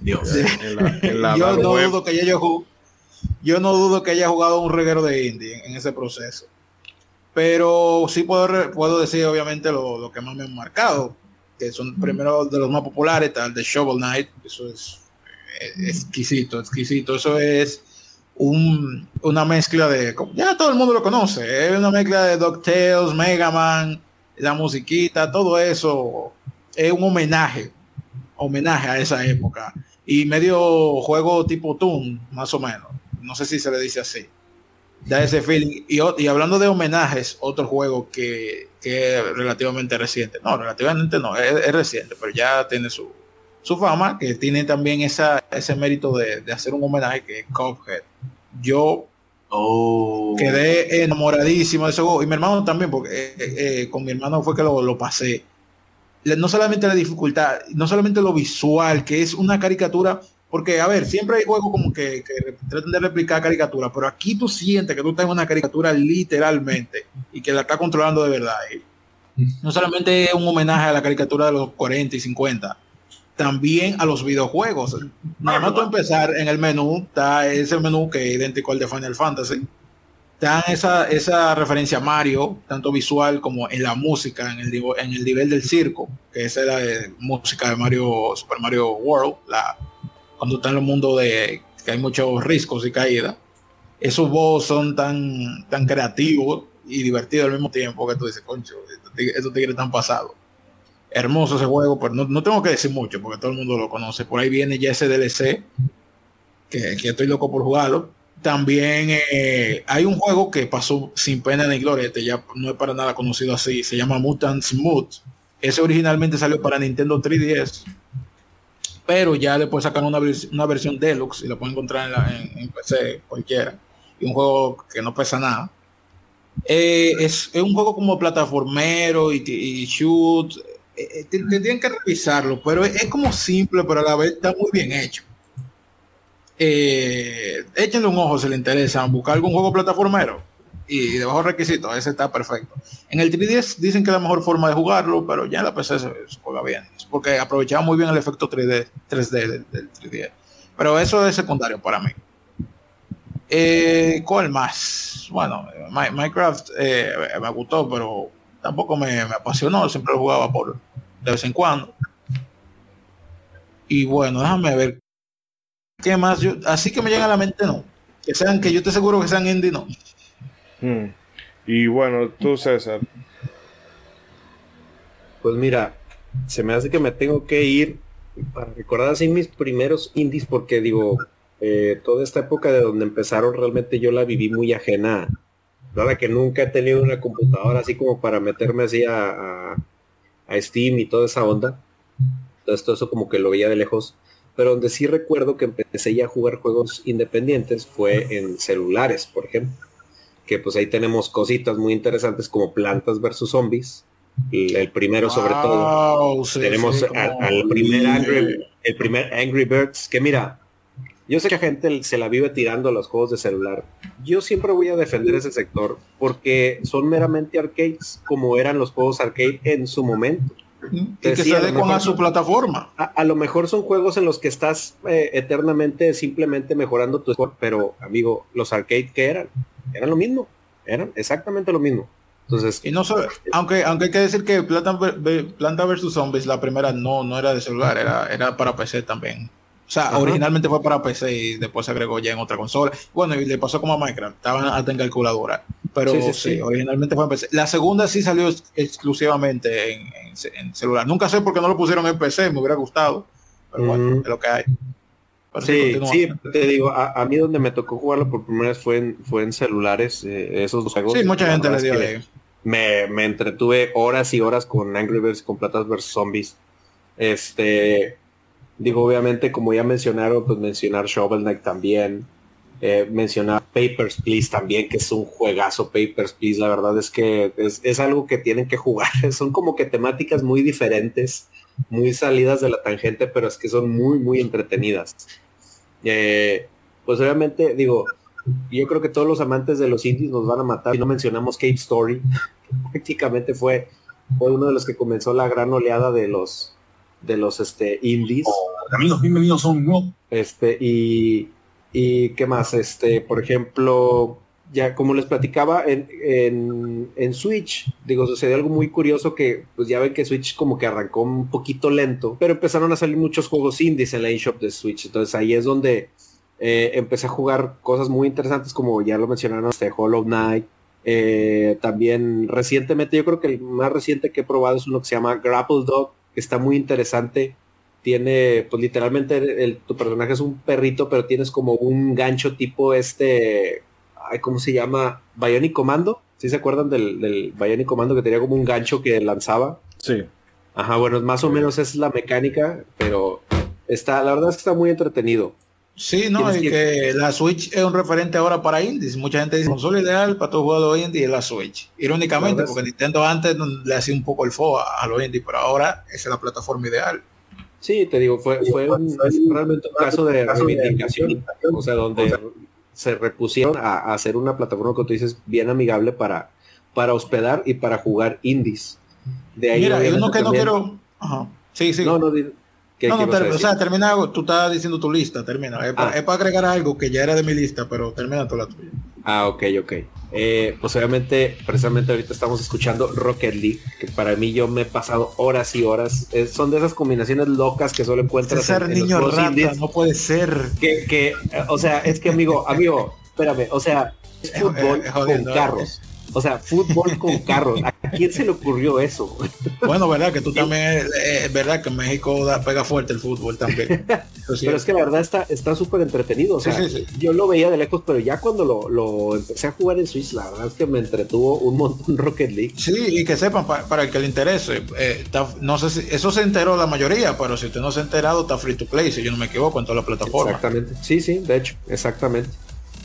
Dios. yo no dudo que haya yo no dudo que haya jugado un reguero de indie en, ese proceso. Pero sí puedo, puedo decir obviamente lo, lo que más me han marcado que son primero de los más populares, tal de Shovel Knight, eso es exquisito, exquisito, eso es un, una mezcla de, ya todo el mundo lo conoce, es una mezcla de DuckTales, Mega Man, la musiquita, todo eso es un homenaje, homenaje a esa época. Y medio juego tipo Toon, más o menos, no sé si se le dice así. Da ese feeling. Y, hablando de homenajes, otro juego que, es relativamente reciente. No, relativamente no, es, reciente, pero ya tiene su, su, fama, que tiene también esa, ese mérito de, de hacer un homenaje que es Cuphead. Yo oh. quedé enamoradísimo de ese juego. Y mi hermano también, porque eh, eh, con mi hermano fue que lo, lo pasé. No solamente la dificultad, no solamente lo visual, que es una caricatura porque, a ver, siempre hay juegos como que, que tratan de replicar caricaturas, pero aquí tú sientes que tú estás en una caricatura literalmente y que la está controlando de verdad. no solamente es un homenaje a la caricatura de los 40 y 50, también a los videojuegos. Nada más tú empezar en el menú, está ese menú que es idéntico al de Final Fantasy. Está esa, esa referencia a Mario, tanto visual como en la música, en el, en el nivel del circo, que esa es la música de Mario, Super Mario World, la cuando está en el mundo de que hay muchos riscos y caídas, esos boss son tan, tan creativos y divertidos al mismo tiempo que tú dices, concho, estos tigres están pasados. Hermoso ese juego, pero no, tengo que decir mucho porque todo el mundo lo conoce. Por ahí viene ya ese DLC, que, que estoy loco por jugarlo. También eh, hay un juego que pasó sin pena ni gloria, este ya no es para nada conocido así, se llama Mutant Smooth. Ese originalmente salió para Nintendo 3DS pero ya después sacan una, una versión deluxe y la pueden encontrar en, PC cualquiera. Y un juego que no pesa nada. Eh, es, un juego como plataformero y, shoot. Eh, eh, tendrían que revisarlo, pero es, como simple, pero a la vez está muy bien hecho. échenle un ojo si les interesa buscar algún juego plataformero y de bajo requisito, ese está perfecto. En el 3DS dicen que es la mejor forma de jugarlo, pero ya en la PC se, juega bien, porque aprovechaba muy bien el efecto 3D, 3D del, 3DS. Pero eso es secundario para mí. Eh, ¿Cuál más? Bueno, Minecraft eh, me gustó, pero tampoco me, apasionó, siempre lo jugaba por de vez en cuando. Y bueno, déjame ver. ¿Qué más? Yo, así que me llega a la mente, no. Que sean, que yo te seguro que sean indie, no. Mm. Y bueno, tú César. Pues mira, se me hace que me tengo que ir para recordar así mis primeros indies porque digo, eh, toda esta época de donde empezaron realmente yo la viví muy ajena. Nada que nunca he tenido una computadora así como para meterme así a, a, Steam y toda esa onda. Entonces todo eso como que lo veía de lejos. Pero donde sí recuerdo que empecé ya a jugar juegos independientes fue en celulares, por ejemplo que pues ahí tenemos cositas muy interesantes como plantas versus zombies. El, primero sobre todo. tenemos al primer Angry, el primer Angry Birds, que mira, yo sé que la gente se la vive tirando a los juegos de celular. Yo siempre voy a defender ese sector porque son meramente arcades como eran los juegos arcade en su momento. Y que se adecuan a su plataforma. A, lo mejor son juegos en los que estás eh, eternamente simplemente mejorando tu score, pero amigo, los arcade que eran, eran lo mismo, eran exactamente lo mismo. Entonces, y no aunque, aunque hay que decir que Planta, Planta vs Zombies, la primera no, no era de celular, era, era para PC también. O sea, originalmente fue para PC y después se agregó ya en otra consola. Bueno, y le pasó como a Minecraft, estaban hasta en calculadora. Pero sí, originalmente fue en PC. La segunda sí salió exclusivamente en, celular. Nunca sé por qué no lo pusieron en PC, me hubiera gustado. Pero bueno, es lo que hay. sí, sí, te digo, a, mí donde me tocó jugarlo por primera vez fue en, fue en celulares, eh, esos dos juegos. Sí, mucha gente le dio me, me, entretuve horas y horas con Angry Birds, con Platas vs Zombies. Este, digo, obviamente, como ya mencionaron, pues mencionar Shovel Knight también. Eh, mencionar Papers, Please también, que es un juegazo Papers, Please. La verdad es que es, es algo que tienen que jugar. Son como que temáticas muy diferentes muy salidas de la tangente, pero es que son muy, muy entretenidas. Eh, pues obviamente, digo, yo creo que todos los amantes de los indies nos van a matar si no mencionamos Cape Story, prácticamente fue, fue uno de los que comenzó la gran oleada de los de los este indies. Oh, caminos bienvenidos son no. Este, y, y qué más, este, por ejemplo, ya como les platicaba en, en, Switch, digo, sucedió algo muy curioso que pues ya ven que Switch como que arrancó un poquito lento, pero empezaron a salir muchos juegos indies en la eShop de Switch. Entonces ahí es donde eh, empecé a jugar cosas muy interesantes como ya lo mencionaron, este Hollow Knight. Eh, también recientemente, yo creo que el más reciente que he probado es uno que se llama Grapple Dog, está muy interesante. Tiene, pues literalmente tu personaje es un perrito, pero tienes como un gancho tipo este ¿cómo se llama? Bionic Commando. ¿Sí se acuerdan del, del Bionic Commando que tenía como un gancho que lanzaba? Sí. Ajá, bueno, más o menos es la mecánica, pero está, la verdad es que está muy entretenido. Sí, no, y que... la Switch es un referente ahora para indies. Mucha gente dice, consola ideal para todo jugador indie es la Switch. Irónicamente, porque Nintendo antes le hacía un poco el fo a, los indies, pero ahora es la plataforma ideal. Sí, te digo, fue, fue un, realmente un caso de reivindicación, o sea, donde se repusieron a, hacer una plataforma que tú dices bien amigable para, para hospedar y para jugar indies. De ahí Mira, uno que no quiero. Ajá. Sí, sí. No, no, no, no o sea, termina, tú estás diciendo tu lista, termina. Es, para, ah. agregar algo que ya era de mi lista, pero termina toda la tuya. Ah, ok, ok. Eh, pues obviamente, precisamente ahorita estamos escuchando Rocket League, que para mí yo me he pasado horas y horas. son de esas combinaciones locas que solo encuentras ser en, niño no puede ser. Que, que, o sea, es que amigo, amigo, espérame, o sea, es fútbol con carros. O sea, fútbol con carros. ¿A quién se le ocurrió eso? Bueno, verdad que tú también, es verdad que en México da, pega fuerte el fútbol también. pero es que la verdad está está súper entretenido. O sea, yo lo veía de lejos, pero ya cuando lo, empecé a jugar en Switch, la verdad es que me entretuvo un montón Rocket League. Sí, y que sepan, para, el que le interese, eh, no sé si eso se enteró la mayoría, pero si usted no se ha enterado, está free to play, si yo no me equivoco, en toda la plataforma. Exactamente. Sí, sí, de hecho, exactamente.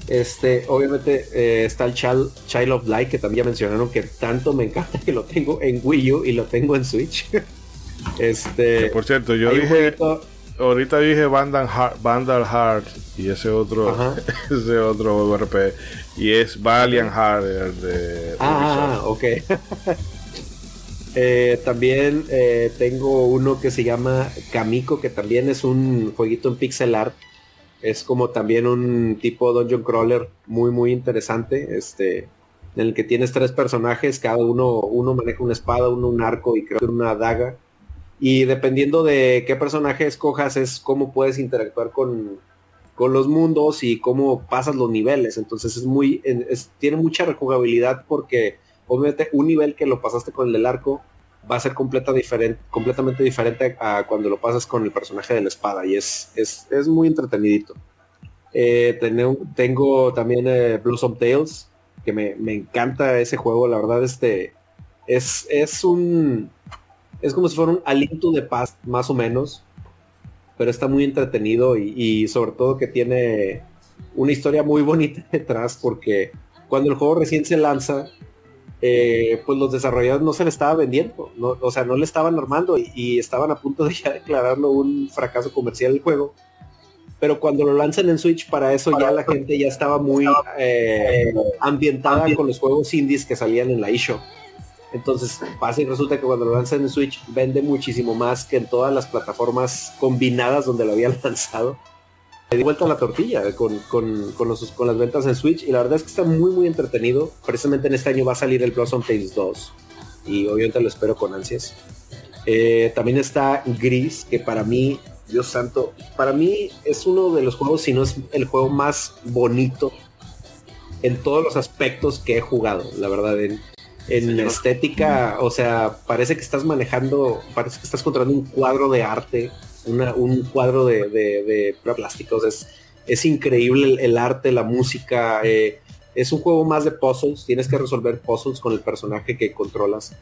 Este, obviamente eh, está el Child, Child, of Light que también ya mencionaron que tanto me encanta que lo tengo en Wii U y lo tengo en Switch. este, por cierto, yo dije ahorita dije Vandal Heart, Vandal Heart y ese otro ese otro RP y es Valiant Heart de, Ah, ok. Eh, también eh, tengo uno que se llama Kamiko, que también es un jueguito en pixel art es como también un tipo dungeon crawler muy, muy interesante. Este, en el que tienes tres personajes, cada uno, uno maneja una espada, uno un arco y creo que una daga. Y dependiendo de qué personaje escojas, es cómo puedes interactuar con, con los mundos y cómo pasas los niveles. Entonces es muy, tiene mucha rejugabilidad porque obviamente un nivel que lo pasaste con el del arco va a ser completamente diferente a cuando lo pasas con el personaje de la espada y es, es, muy entretenidito. Eh, tengo, también eh, Blossom Tales, que me, encanta ese juego, la verdad este es, es un es como si fuera un aliento de paz más o menos, pero está muy entretenido y sobre todo que tiene una historia muy bonita detrás porque cuando el juego recién se lanza eh, pues los desarrolladores no se le estaba vendiendo, o sea, no le estaban armando y, estaban a punto de ya declararlo un fracaso comercial el juego. Pero cuando lo lanzan en Switch, para eso ya la gente ya estaba muy eh, ambientada con los juegos indies que salían en la eShop. Entonces pasa y resulta que cuando lo lanzan en Switch vende muchísimo más que en todas las plataformas combinadas donde lo habían lanzado le di vuelta a la tortilla con, con, con, los, con, las ventas en Switch y la verdad es que está muy muy entretenido. Precisamente en este año va a salir el Blossom Tales 2 y obviamente lo espero con ansias. Eh, también está Gris, que para mí, Dios santo, para mí es uno de los juegos, si no es el juego más bonito en todos los aspectos que he jugado, la verdad, en, en estética, o sea, parece que estás manejando, parece que estás controlando un cuadro de arte un cuadro de, plásticos. Es, increíble el, arte, la música. Eh, es un juego más de puzzles. Tienes que resolver puzzles con el personaje que controlas.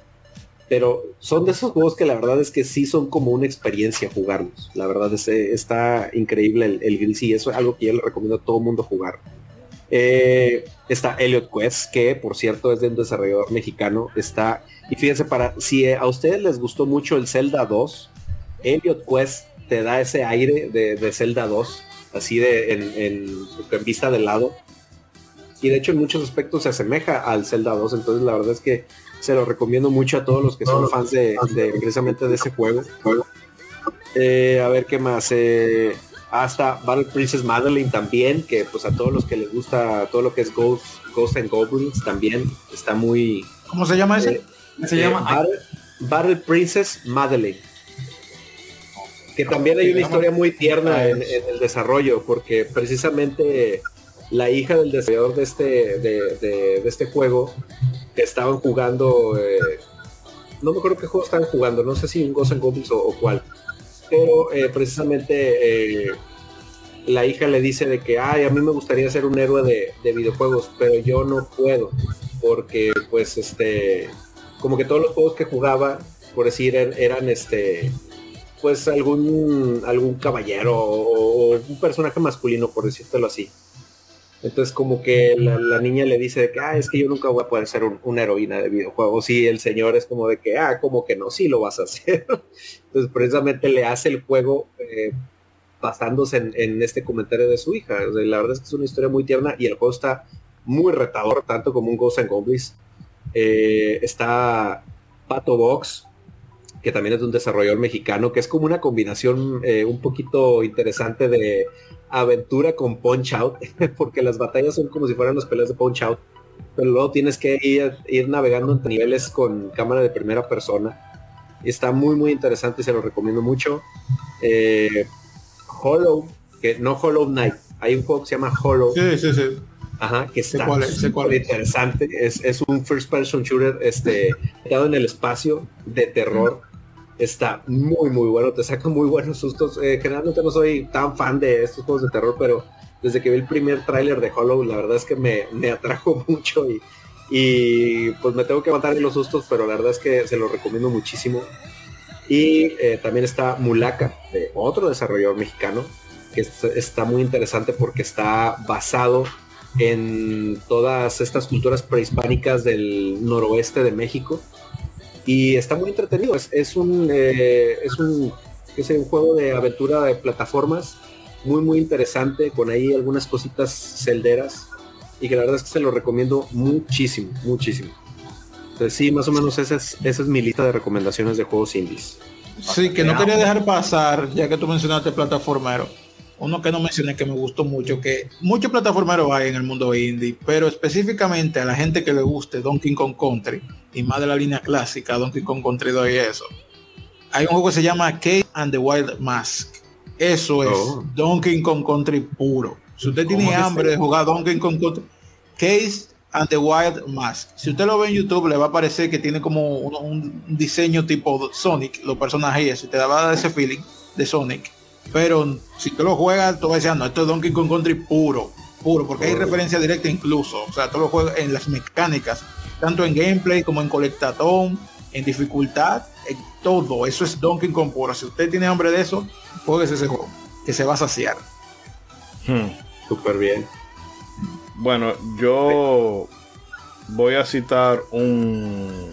Pero son de esos juegos que la verdad es que sí son como una experiencia jugarlos. La verdad es eh, está increíble el, el gris y eso es algo que yo le recomiendo a todo mundo jugar. Eh, está Elliot Quest, que por cierto es de un desarrollador mexicano. Está, y fíjense, para si a ustedes les gustó mucho el Zelda 2, Elliot Quest te da ese aire de, de Zelda 2, así de en, vista de lado. Y de hecho en muchos aspectos se asemeja al Zelda 2, entonces la verdad es que se lo recomiendo mucho a todos los que son fans de, precisamente de ese juego. Eh, a ver qué más. Eh, hasta Battle Princess Madeline también, que pues a todos los que les gusta todo lo que es Ghost, Ghost and Goblins también está muy... ¿Cómo se llama ese? Eh, se llama Battle, Princess Madeline. Que también hay una historia muy tierna en, el desarrollo, porque precisamente la hija del desarrollador de este, de, este juego, que estaban jugando, eh, no me acuerdo qué juego estaban jugando, no sé si un Ghost and Goblins o cuál, pero eh, precisamente eh, la hija le dice de que, ay, a mí me gustaría ser un héroe de, videojuegos, pero yo no puedo, porque pues este, como que todos los juegos que jugaba, por decir, er, eran, este, pues algún, algún caballero o, un personaje masculino, por decírtelo así. Entonces como que la, niña le dice de que, ah, es que yo nunca voy a poder ser una heroína de videojuegos. Y el señor es como de que, ah, como que no, sí lo vas a hacer. Entonces precisamente le hace el juego eh, basándose en, este comentario de su hija. la verdad es que es una historia muy tierna y el juego está muy retador, tanto como un Ghost and Goblins. Eh, está Pato Box, que también es de un desarrollador mexicano, que es como una combinación eh, un poquito interesante de aventura con Punch Out, porque las batallas son como si fueran las peleas de Punch Out, pero luego tienes que ir, ir navegando entre niveles con cámara de primera persona. Está muy muy interesante, se lo recomiendo mucho. Eh, Hollow, que no Hollow Knight, hay un juego que se llama Hollow. Sí, sí, sí. Ajá, que está muy interesante. Es, es, un first person shooter este, en el espacio de terror está muy muy bueno, te saca muy buenos sustos. Eh, generalmente no soy tan fan de estos juegos de terror, pero desde que vi el primer tráiler de Hollow, la verdad es que me, atrajo mucho y, y, pues me tengo que matar en los sustos, pero la verdad es que se lo recomiendo muchísimo. Y eh, también está Mulaka, de otro desarrollador mexicano, que está muy interesante porque está basado en todas estas culturas prehispánicas del noroeste de México y está muy entretenido. Es, un, eh, es un, es un juego de aventura de plataformas muy, muy interesante, con ahí algunas cositas celderas y que la verdad es que se lo recomiendo muchísimo, muchísimo. Entonces sí, más o menos esa es, esa es mi lista de recomendaciones de juegos indies. Sí, que no quería dejar pasar, ya que tú mencionaste plataformero uno que no mencioné que me gustó mucho, que muchos plataformeros hay en el mundo indie, pero específicamente a la gente que le guste Donkey Kong Country y más de la línea clásica, Donkey Kong Country 2 y eso. Hay un juego que se llama Case and the Wild Mask. Eso es oh. Donkey Kong Country puro. Si usted tiene hambre de jugar Donkey Kong Country, Case and the Wild Mask. Si usted lo ve en YouTube, le va a parecer que tiene como un, diseño tipo Sonic, los personajes y te va a dar ese feeling de Sonic pero si tú lo juegas, tú vas diciendo, esto es Donkey Kong Country puro, puro, porque hay referencia directa incluso. O sea, tú lo juegas en las mecánicas, tanto en gameplay como en colectatón, en dificultad, en todo. Eso es Donkey Kong puro. Si usted tiene hambre de eso, juegues ese juego, que se va a saciar. Hmm. Súper bien. Bueno, yo voy a citar un,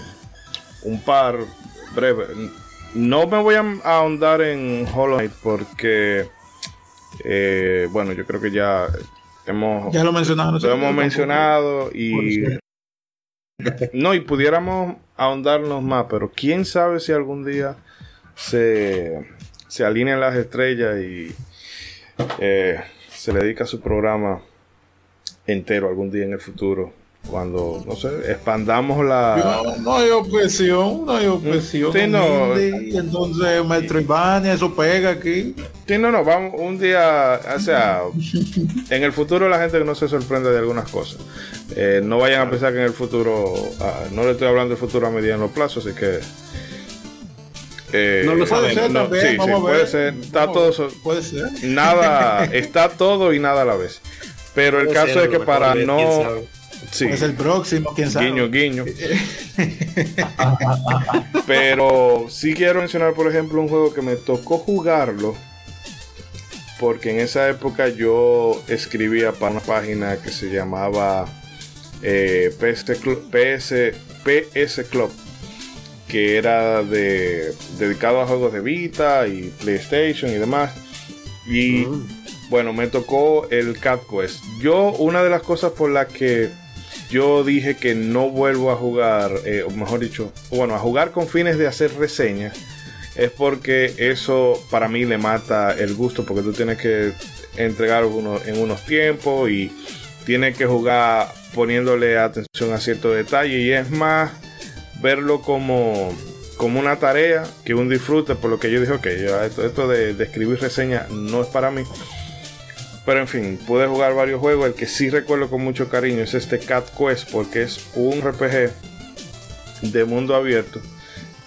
un par breve no me voy a ahondar en Hollow Knight porque, eh, bueno, yo creo que ya hemos... Ya lo mencionado. Lo hemos mencionado y... No, y pudiéramos ahondarnos más, pero quién sabe si algún día se, se alinean las estrellas y eh, se le dedica su programa entero algún día en el futuro cuando, no sé, expandamos la... No, hay objeción, no hay objeción. Sí, no. y entonces Metroidvania, eso pega aquí. Sí, no, no, vamos un día, o sea, en el futuro la gente no se sorprende de algunas cosas. Eh, no vayan a pensar que en el futuro, ah, no le estoy hablando del futuro a mediano plazo, así que Eh, No lo Puede ser sabemos. también, sí, puede ver. ser. Está todo Puede ser. nada, está todo y nada a la vez. Pero el Puede caso ser, es que para no. Sí, Es el próximo, quién sabe. guiño, guiño. Pero sí quiero mencionar, por ejemplo, un juego que me tocó jugarlo. Porque en esa época yo escribía para una página que se llamaba eh, PS, PS, PS Club. Que era de, dedicado a juegos de Vita y PlayStation y demás. Y Mm. bueno, me tocó el Cat Quest. Yo, una de las cosas por las que yo dije que no vuelvo a jugar, eh, o mejor dicho, bueno, a jugar con fines de hacer reseñas, es porque eso para mí le mata el gusto, porque tú tienes que entregar uno, en unos tiempos y tienes que jugar poniéndole atención a ciertos detalles y es más verlo como, como una tarea que un disfrute, por lo que yo dije, ok, esto, de escribir reseñas no es para mí. Pero en fin, pude jugar varios juegos. El que sí recuerdo con mucho cariño es este Cat Quest, porque es un RPG de mundo abierto.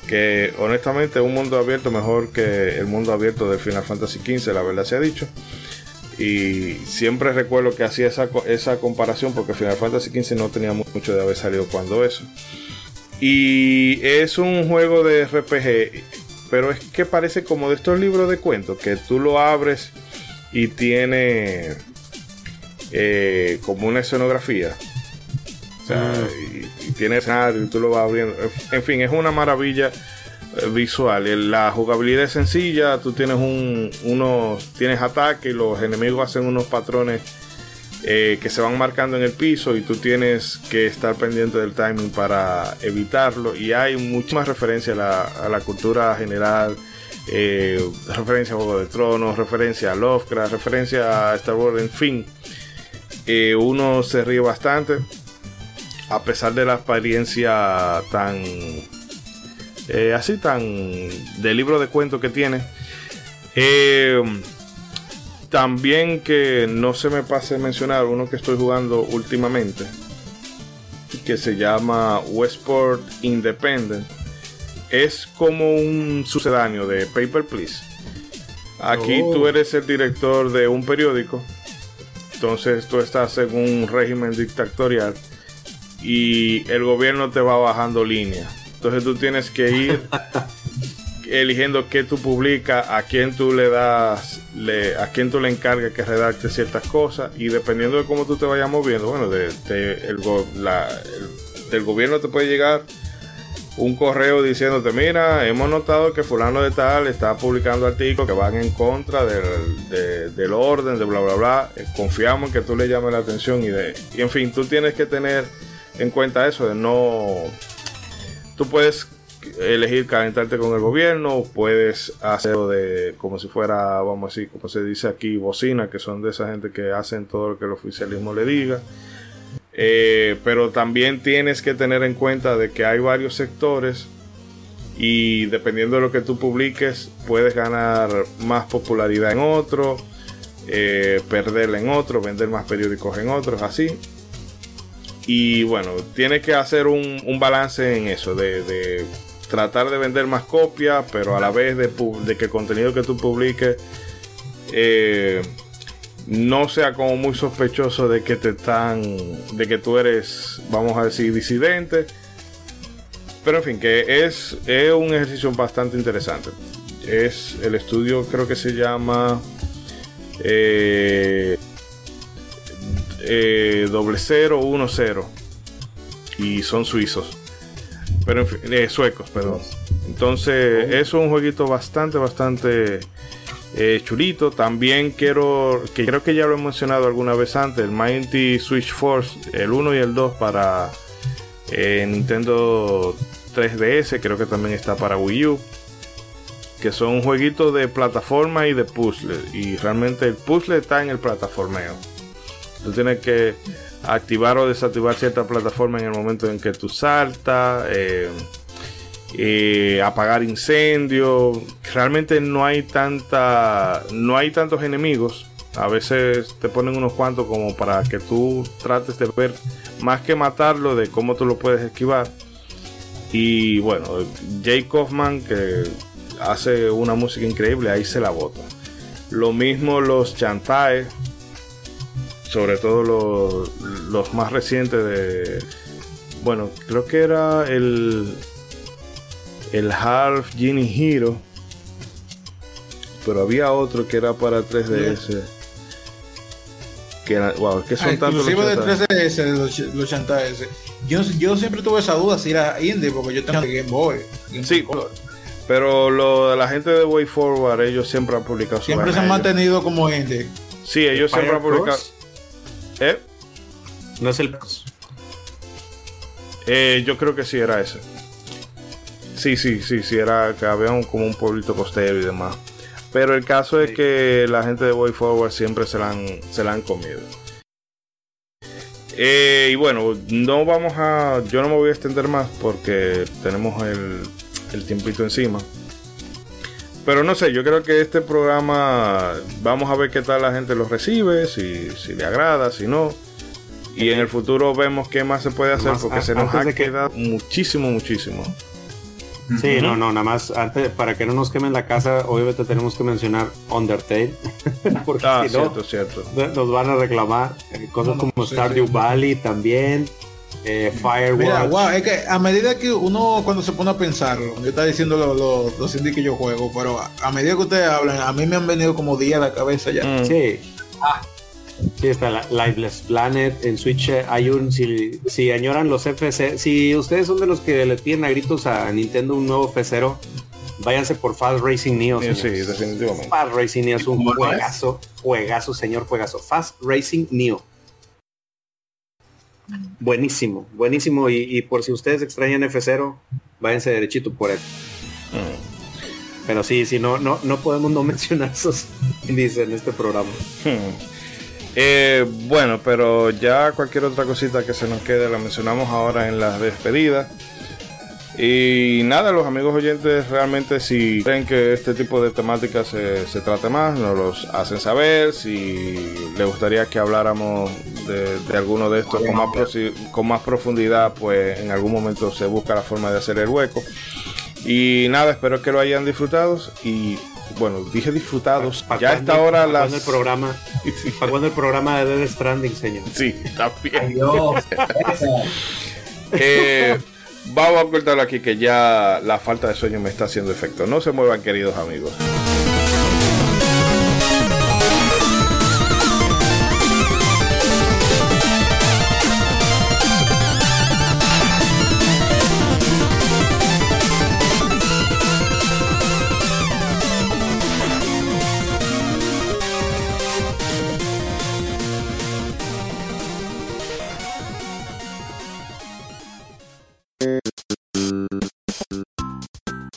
Que honestamente es un mundo abierto mejor que el mundo abierto de Final Fantasy XV, la verdad se ha dicho. Y siempre recuerdo que hacía esa, esa comparación porque Final Fantasy XV no tenía mu- mucho de haber salido cuando eso. Y es un juego de RPG, pero es que parece como de estos libros de cuentos que tú lo abres y tiene eh, como una escenografía. O sea, y, y tiene escenario y tú lo vas abriendo. En fin, es una maravilla eh, visual. La jugabilidad es sencilla. Tú tienes un, unos, tienes ataque y los enemigos hacen unos patrones eh, que se van marcando en el piso y tú tienes que estar pendiente del timing para evitarlo. Y hay muchísimas referencias a la, a la cultura general. Eh, referencia a Juego de Tronos, referencia a Lovecraft, referencia a Star Wars, en fin. Eh, uno se ríe bastante. A pesar de la apariencia tan. eh, así tan. de libro de cuentos que tiene. Eh, también que no se me pase mencionar uno que estoy jugando últimamente. Que se llama Westport Independent. Es como un sucedáneo de Paper Please. Aquí Oh. tú eres el director de un periódico. Entonces tú estás en un régimen dictatorial. Y el gobierno te va bajando línea. Entonces tú tienes que ir eligiendo qué tú publicas, a quién tú le das, le, a quién tú le encargas que redacte ciertas cosas y dependiendo de cómo tú te vayas moviendo, bueno, de, de- el, go- la- el- del gobierno te puede llegar un correo diciéndote, mira, hemos notado que fulano de tal está publicando artículos que van en contra del, de- del orden, de bla, bla, bla. Eh, Confiamos en que tú le llames la atención y, de, y en fin, tú tienes que tener en cuenta eso de no... Tú puedes elegir calentarte con el gobierno, puedes hacerlo de como si fuera, vamos a decir, como se dice aquí, bocina, que son de esa gente que hacen todo lo que el oficialismo le diga. Eh, pero también tienes que tener en cuenta de que hay varios sectores y dependiendo de lo que tú publiques, puedes ganar más popularidad en otro, eh, perderla en otro, vender más periódicos en otros, así. Y bueno, tienes que hacer un, balance en eso, de, tratar de vender más copias, pero a la vez de que el contenido que tú publiques eh, no sea como muy sospechoso de que te están, de que tú eres, vamos a decir, disidente. Pero en fin, que es, es un ejercicio bastante interesante. Es el estudio, creo que se llama eh, eh, doble cero uno cero y son suizos pero en fin, eh, suecos perdón entonces es un jueguito bastante bastante eh, chulito también quiero que creo que ya lo he mencionado alguna vez antes el Mighty Switch Force el 1 y el 2 para eh, Nintendo 3DS creo que también está para Wii U que son un jueguito de plataforma y de puzzle y realmente el puzzle está en el plataformeo. Tú tienes que activar o desactivar cierta plataforma en el momento en que tú saltas, eh, eh, apagar incendios. Realmente no hay tanta, no hay tantos enemigos. A veces te ponen unos cuantos como para que tú trates de ver más que matarlo de cómo tú lo puedes esquivar. Y bueno, Jake Kaufman, que hace una música increíble, ahí se la bota. Lo mismo los chantaes, sobre todo los, los más recientes de... Bueno, creo que era el, el Half Genie Hero. Pero había otro que era para 3DS. Que era, wow, que son Ah, tantos los de chantajes. 3DS, los, los chantajes. Yo, yo siempre tuve esa duda si era indie, porque yo tengo Game Boy. Game Sí. Boy Color. Pero lo de la gente de Way Forward, ellos siempre han publicado su Siempre se han mantenido como indie. Sí, ellos siempre han publicado. Cross, ¿Eh? No es el. Eh, yo creo que sí era ese. Sí, sí, sí, sí, era que había un- como un pueblito costero y demás. Pero el caso es que la gente de Way Forward siempre se la han, se la han comido. Eh, y bueno, no vamos a. Yo no me voy a extender más porque tenemos el, el tiempito encima. Pero no sé, yo creo que este programa vamos a ver qué tal la gente lo recibe, si, si le agrada, si no. Y en el futuro vemos qué más se puede hacer porque se nos ha quedado muchísimo, muchísimo. Sí, no, no, nada más antes, para que no nos quemen la casa, obviamente tenemos que mencionar Undertale. Porque Ah, si no, cierto, cierto. nos van a reclamar eh, cosas No, no, como sí, Stardew sí. Valley también, eh, Firewatch. Mira, wow, es que a medida que uno cuando se pone a pensarlo, yo estaba diciendo lo- lo- los indies que yo juego, pero a, a medida que ustedes hablan, a mí me han venido como días a la cabeza ya. Mm. Sí. Sí, está la Liveless Planet en Switch. eh, Hay un, si, si añoran los FC, si ustedes son de los que le piden a gritos a Nintendo un nuevo F0, váyanse por Fast Racing Neo. Sí, señores. definitivamente. Fast Racing Neo es un juegazo, juegazo, señor juegazo. Fast Racing Neo. Buenísimo, buenísimo. Y, y por si ustedes extrañan F0, váyanse derechito por él. Mm. Pero sí, sí, no, no, no podemos no mencionar esos indies en este programa. Hmm. Eh, bueno, pero ya cualquier otra cosita que se nos quede la mencionamos ahora en las despedidas. Y nada, los amigos oyentes realmente si creen que este tipo de temáticas se, se trate más, nos los hacen saber. Si les gustaría que habláramos de, alguno de estos con más, con más profundidad, pues en algún momento se busca la forma de hacer el hueco. Y nada, espero que lo hayan disfrutado. Y bueno, dije disfrutados. ¿Pa- pa ya a cuándo- esta hora pa' las... el programa, Sí, ¿Para cuándo el programa de Dead Stranding, señor? Sí, también. Dios, Eh, vamos a cortarlo aquí que ya la falta de sueño me está haciendo efecto. No se muevan, queridos amigos.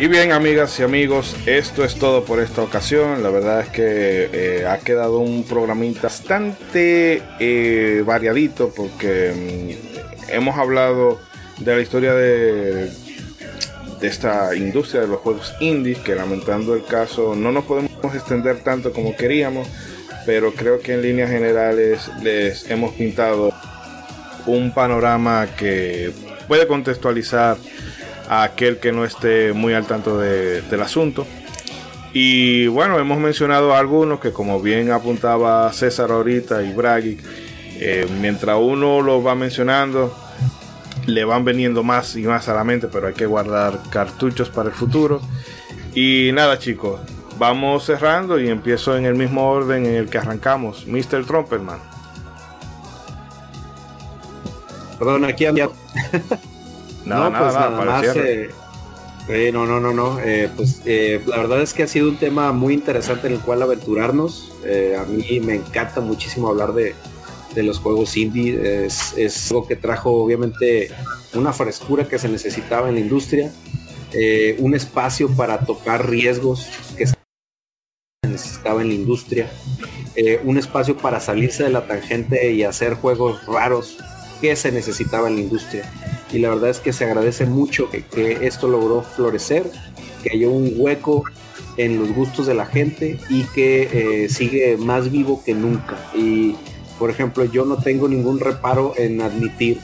Y bien, amigas y amigos, esto es todo por esta ocasión. La verdad es que eh, ha quedado un programita bastante eh, variadito porque mm, hemos hablado de la historia de, de esta industria de los juegos indies, que lamentando el caso no nos podemos extender tanto como queríamos, pero creo que en líneas generales les hemos pintado un panorama que puede contextualizar a aquel que no esté muy al tanto de- del asunto. Y bueno, hemos mencionado algunos que como bien apuntaba César ahorita y Bragui, eh, mientras uno lo va mencionando, le van veniendo más y más a la mente, pero hay que guardar cartuchos para el futuro. Y nada chicos, vamos cerrando y empiezo en el mismo orden en el que arrancamos. Mr. Trumperman. Perdón, aquí había. no, nada, pues nada, más. Eh, eh, no, no, no, no. Eh, pues la verdad es que ha sido un tema muy interesante en el cual aventurarnos. a mí me encanta muchísimo hablar de, de los juegos indie. Es, es, algo que trajo obviamente una frescura que se necesitaba en la industria, un espacio para tocar riesgos que se necesitaba en la industria, un espacio para salirse de la tangente y hacer juegos raros que se necesitaba en la industria. Y la verdad es que se agradece mucho que, esto logró florecer, que haya un hueco en los gustos de la gente y que eh, sigue más vivo que nunca. Y por ejemplo, yo no tengo ningún reparo en admitir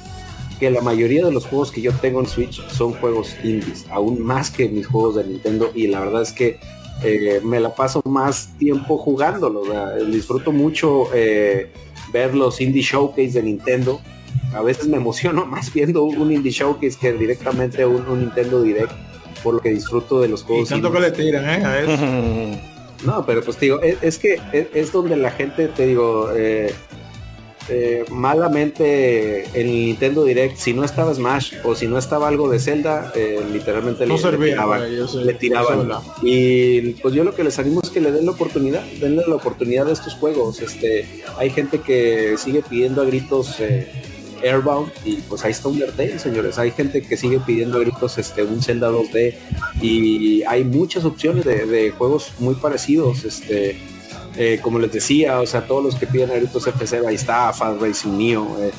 que la mayoría de los juegos que yo tengo en Switch son juegos indies, aún más que mis juegos de Nintendo. Y la verdad es que eh, me la paso más tiempo jugándolo. disfruto mucho eh, ver los indie showcase de Nintendo a veces me emociono más viendo un indie showcase que directamente un, un Nintendo Direct, por lo que disfruto de los juegos. tanto que le tiran, ¿eh? no, pero pues digo, es, que es, donde la gente, te digo, eh, eh, malamente en el Nintendo Direct, si no estaba Smash o si no estaba algo de Zelda, eh, literalmente le, tiraban. Y pues yo lo que les animo es que le den la oportunidad, denle la oportunidad a estos juegos. Este, hay gente que sigue pidiendo a gritos Airbound y pues ahí está Undertale, señores. Hay gente que sigue pidiendo gritos este, un Zelda 2D y hay muchas opciones de, juegos muy parecidos. Este, eh, como les decía, o sea, todos los que piden a gritos F0, ahí está, Fast Racing Neo. Eh,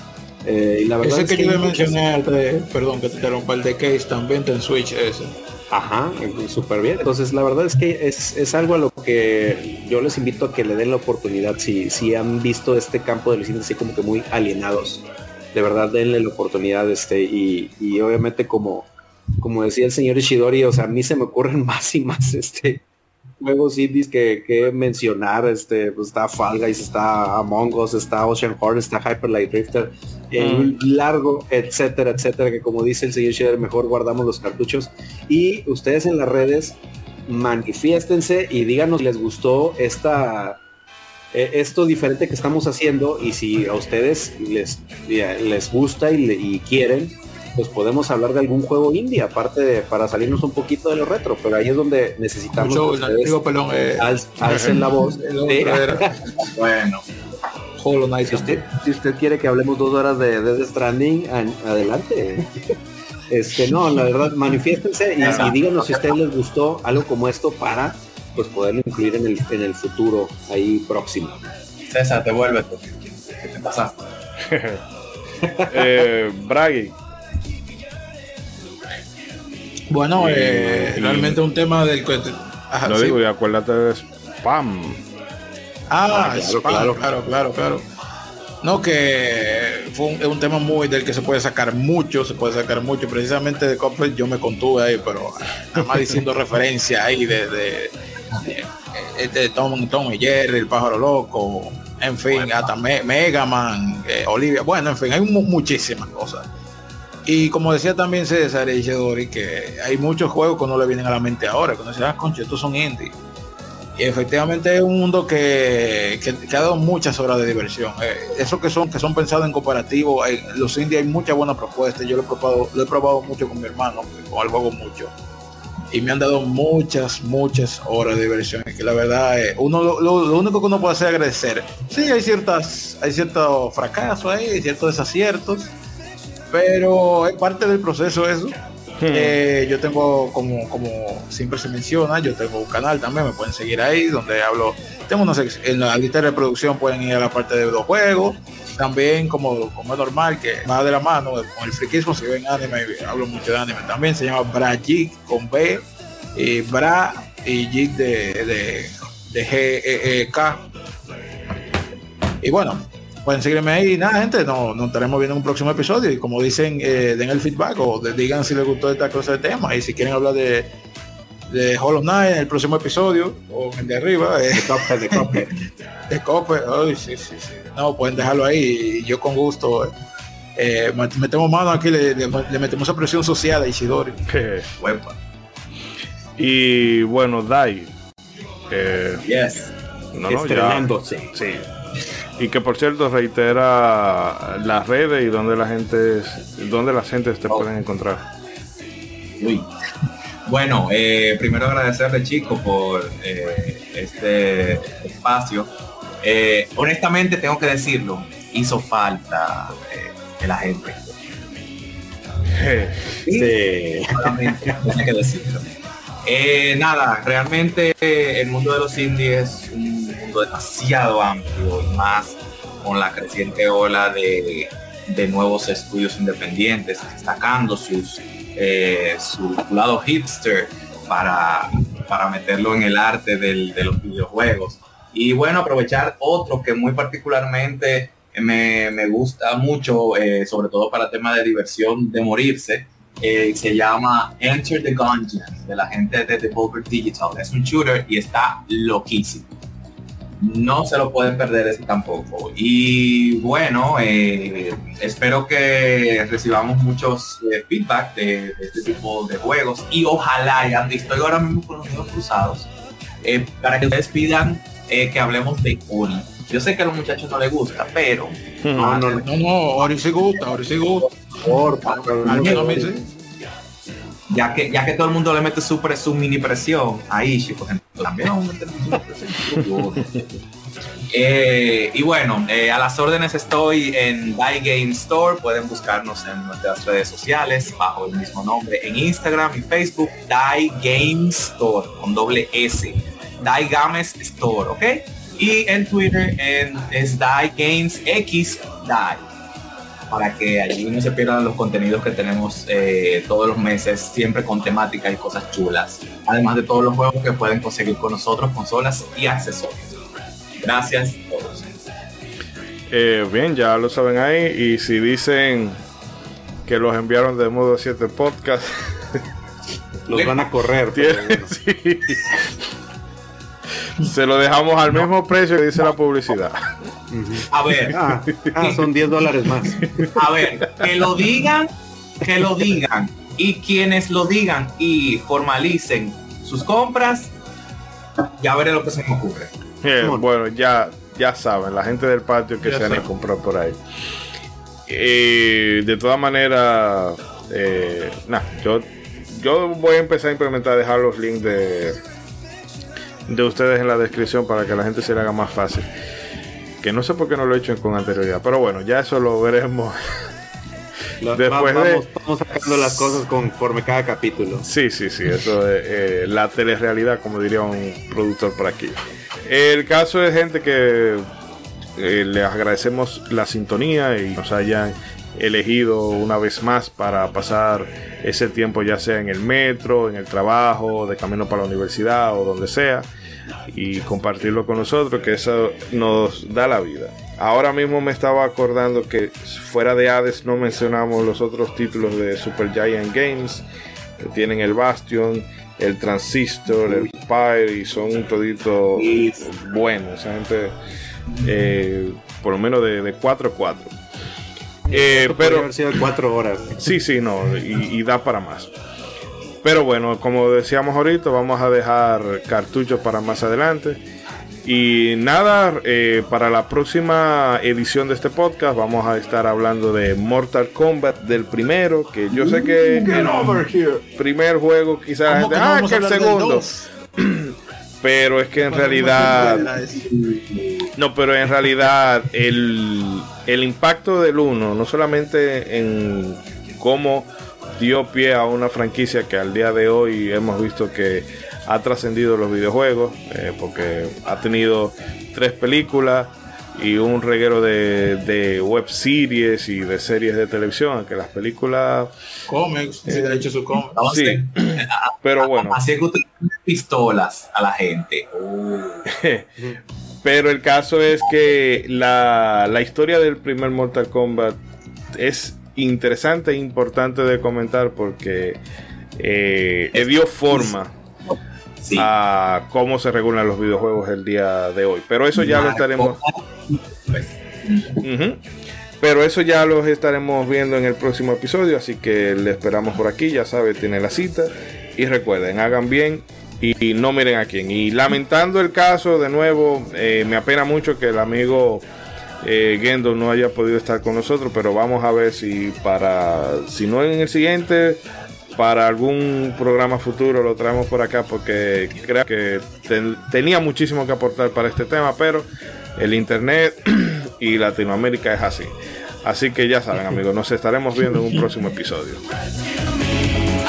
eh, y la verdad ese es que, yo mencioné, perdón que te interrumpa, el de Case también en Switch ese. Ajá, súper bien. Entonces, la verdad es que es, es, algo a lo que yo les invito a que le den la oportunidad si, si han visto este campo de los indies así como que muy alienados de verdad denle la oportunidad, este, y, y obviamente como, como decía el señor Ishidori, o sea, a mí se me ocurren más y más, este, juegos indies que, que mencionar, este, pues está Fall Guys, está Among Us, está Ocean Horn, está Hyper Light Drifter, mm. largo, etcétera, etcétera, que como dice el señor Ishidori, mejor guardamos los cartuchos, y ustedes en las redes, manifiéstense y díganos si les gustó esta eh, esto diferente que estamos haciendo y si a ustedes les, les gusta y, quieren, pues podemos hablar de algún juego indie, aparte de para salirnos un poquito de lo retro, pero ahí es donde necesitamos que ustedes eh, alcen la voz. bueno. Si usted, si usted quiere que hablemos dos horas de Death Stranding, adelante. Este, no, la verdad, manifiéstense y, y díganos si a ustedes les gustó algo como esto para pues poderlo incluir en el, en el futuro ahí próximo. César, te vuelves. ¿Qué te pasa? eh, Braggy. Bueno, eh, realmente un tema del que... Lo digo, y acuérdate de spam. Ah, ah claro, claro, claro, claro, No, que fue un, es un tema muy del que se puede sacar mucho, se puede sacar mucho. Precisamente de Copper yo me contuve ahí, pero nada más diciendo referencia ahí de este Tom, Tom y Jerry, el pájaro loco, en fin, hasta Mega Man, eh, Olivia, bueno, en fin, hay muchísimas cosas. Y como decía también César y Dori, que hay muchos juegos que no le vienen a la mente ahora, cuando se ah, concha, estos son indie. Y efectivamente es un mundo que, que, ha dado muchas horas de diversión. Eh, esos que son, que son pensados en comparativo, los indies hay muchas buenas propuestas. Yo lo he probado, lo he probado mucho con mi hermano, con el juego mucho y me han dado muchas, muchas horas de diversión. Que la verdad, es uno lo, único que uno puede hacer es agradecer. Sí, hay ciertas, hay ciertos fracasos hay ciertos desaciertos, pero es parte del proceso eso. Hmm. Eh, yo tengo, como, como siempre se menciona, yo tengo un canal también, me pueden seguir ahí, donde hablo, tengo una en la lista de reproducción pueden ir a la parte de videojuegos, también como, como es normal que va de la mano con el friquismo si ven anime hablo mucho de anime. También se llama Brajik con B y Bra y Jig de, de, de G e, e K. Y bueno pueden seguirme ahí nada gente nos, nos estaremos viendo en un próximo episodio y como dicen eh, den el feedback o digan si les gustó esta cosa de tema y si quieren hablar de de Hollow Knight en el próximo episodio, o el de arriba. Eh. De de Copper. de Copper, ay, sí, sí, sí. No, pueden dejarlo ahí y yo con gusto. Eh, metemos mano aquí, le, le, metemos a presión social a Isidori. y bueno, Dai, Eh, yes. No, no, ya. Sí. Y que por cierto reitera las redes y donde la gente donde la gente te oh. pueden encontrar. Uy. Bueno, eh, primero agradecerle chico por eh, este espacio. Eh, honestamente tengo que decirlo, hizo falta de la gente. Sí, que decirlo. nada, realmente el mundo de los indies es un demasiado amplio y más con la creciente ola de, de nuevos estudios independientes destacando sus eh, su lado hipster para, para meterlo en el arte de los videojuegos. Y bueno, aprovechar otro que muy particularmente me, gusta mucho, eh, sobre todo para tema de diversión de morirse, eh, se llama Enter the Gungeon, de la gente de Devolver Digital. Es un shooter y está loquísimo no se lo pueden perder ese tampoco. Y bueno, eh, espero que recibamos muchos eh, feedback de, este tipo de juegos y ojalá, ya estoy ahora mismo con los dedos cruzados, eh, para que ustedes pidan que hablemos de Ori. Yo sé que a los muchachos no les gusta, pero... No, no, no, Ori sí gusta, Ori sí gusta. Por, ya que, ya que todo el mundo le mete su, su mini presión ahí, chicos, también vamos a meter eh, y bueno, eh, a las órdenes estoy en Die Game Store. Pueden buscarnos en nuestras redes sociales bajo el mismo nombre en Instagram y Facebook, Die Game Store con doble S. Die Games Store, ¿ok? Y en Twitter en, es Die Games X Die para que allí no se pierdan los contenidos que tenemos eh, todos los meses, siempre con temática y cosas chulas. Además de todos los juegos que pueden conseguir con nosotros, consolas y accesorios. Gracias a todos. Eh, bien, ya lo saben ahí. Y si dicen que los enviaron de modo 7 podcast, los van a correr. Se lo dejamos al mismo precio que dice la publicidad. A ver. Ah, ah, son 10 dólares más. A ver, que lo digan, que lo digan. Y quienes lo digan y formalicen sus compras, ya veré lo que se me ocurre. bueno, ya, ya saben, la gente del patio que se van a comprar por ahí. de todas maneras, eh, yo, yo voy a empezar a implementar, dejar los links de, de ustedes en la descripción para que la gente se le haga más fácil que no sé por qué no lo he hecho con anterioridad, pero bueno, ya eso lo veremos. Después vamos, vamos, sacando las cosas conforme cada capítulo. Sí, sí, sí, eso es eh, la telerrealidad, como diría un productor por aquí. El caso es gente que eh, les agradecemos la sintonía y nos hayan elegido una vez más para pasar ese tiempo ya sea en el metro, en el trabajo, de camino para la universidad o donde sea y compartirlo con nosotros, que eso nos da la vida. Ahora mismo me estaba acordando que fuera de Hades no mencionamos los otros títulos de Super Giant Games, que tienen el Bastion, el Transistor, el Pyre y son un todito bueno, esa gente eh, por lo menos de, 4 a 4. Eh, pero haber sido 4 horas. Sí, sí, no, y da para más. Pero bueno, como decíamos ahorita, vamos a dejar cartuchos para más adelante. Y nada, eh, para la próxima edición de este podcast vamos a estar hablando de Mortal Kombat del primero, que yo sé que el primer juego quizás ah, que el segundo. pero es que en realidad no, pero en realidad el, el impacto del uno, no solamente en cómo dio pie a una franquicia que al día de hoy hemos visto que ha trascendido los videojuegos, eh, porque ha tenido tres películas y un reguero de, web series y de series de televisión, aunque las películas... Cómics, sí, de hecho su cómics. Sí, pero bueno. Así es que usted pistolas a la gente. pero el caso es que la, la historia del primer Mortal Kombat es interesante e importante de comentar porque eh, le dio forma a cómo se regulan los videojuegos el día de hoy. Pero eso ya lo estaremos. Pero eso ya lo estaremos viendo en el próximo episodio. Así que le esperamos por aquí. Ya sabe, tiene la cita. Y recuerden, hagan bien y, no miren a quién. Y lamentando el caso, de nuevo, eh, me apena mucho que el amigo eh, Gendo no haya podido estar con nosotros, pero vamos a ver si para, si no en el siguiente, para algún programa futuro lo traemos por acá porque creo que tenía muchísimo que aportar para este tema, pero el internet y Latinoamérica es así. Así que ya saben amigos, nos estaremos viendo en un próximo episodio.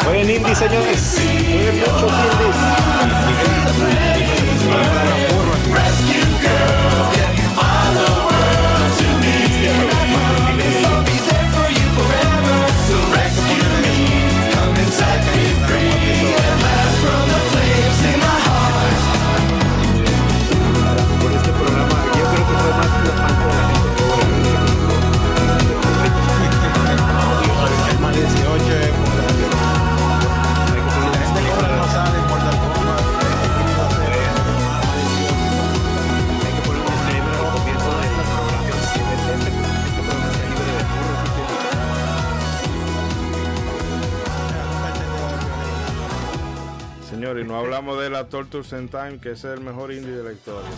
Buen indie, señores. Y no hablamos de la Torture in Time, que es el mejor indie de la historia.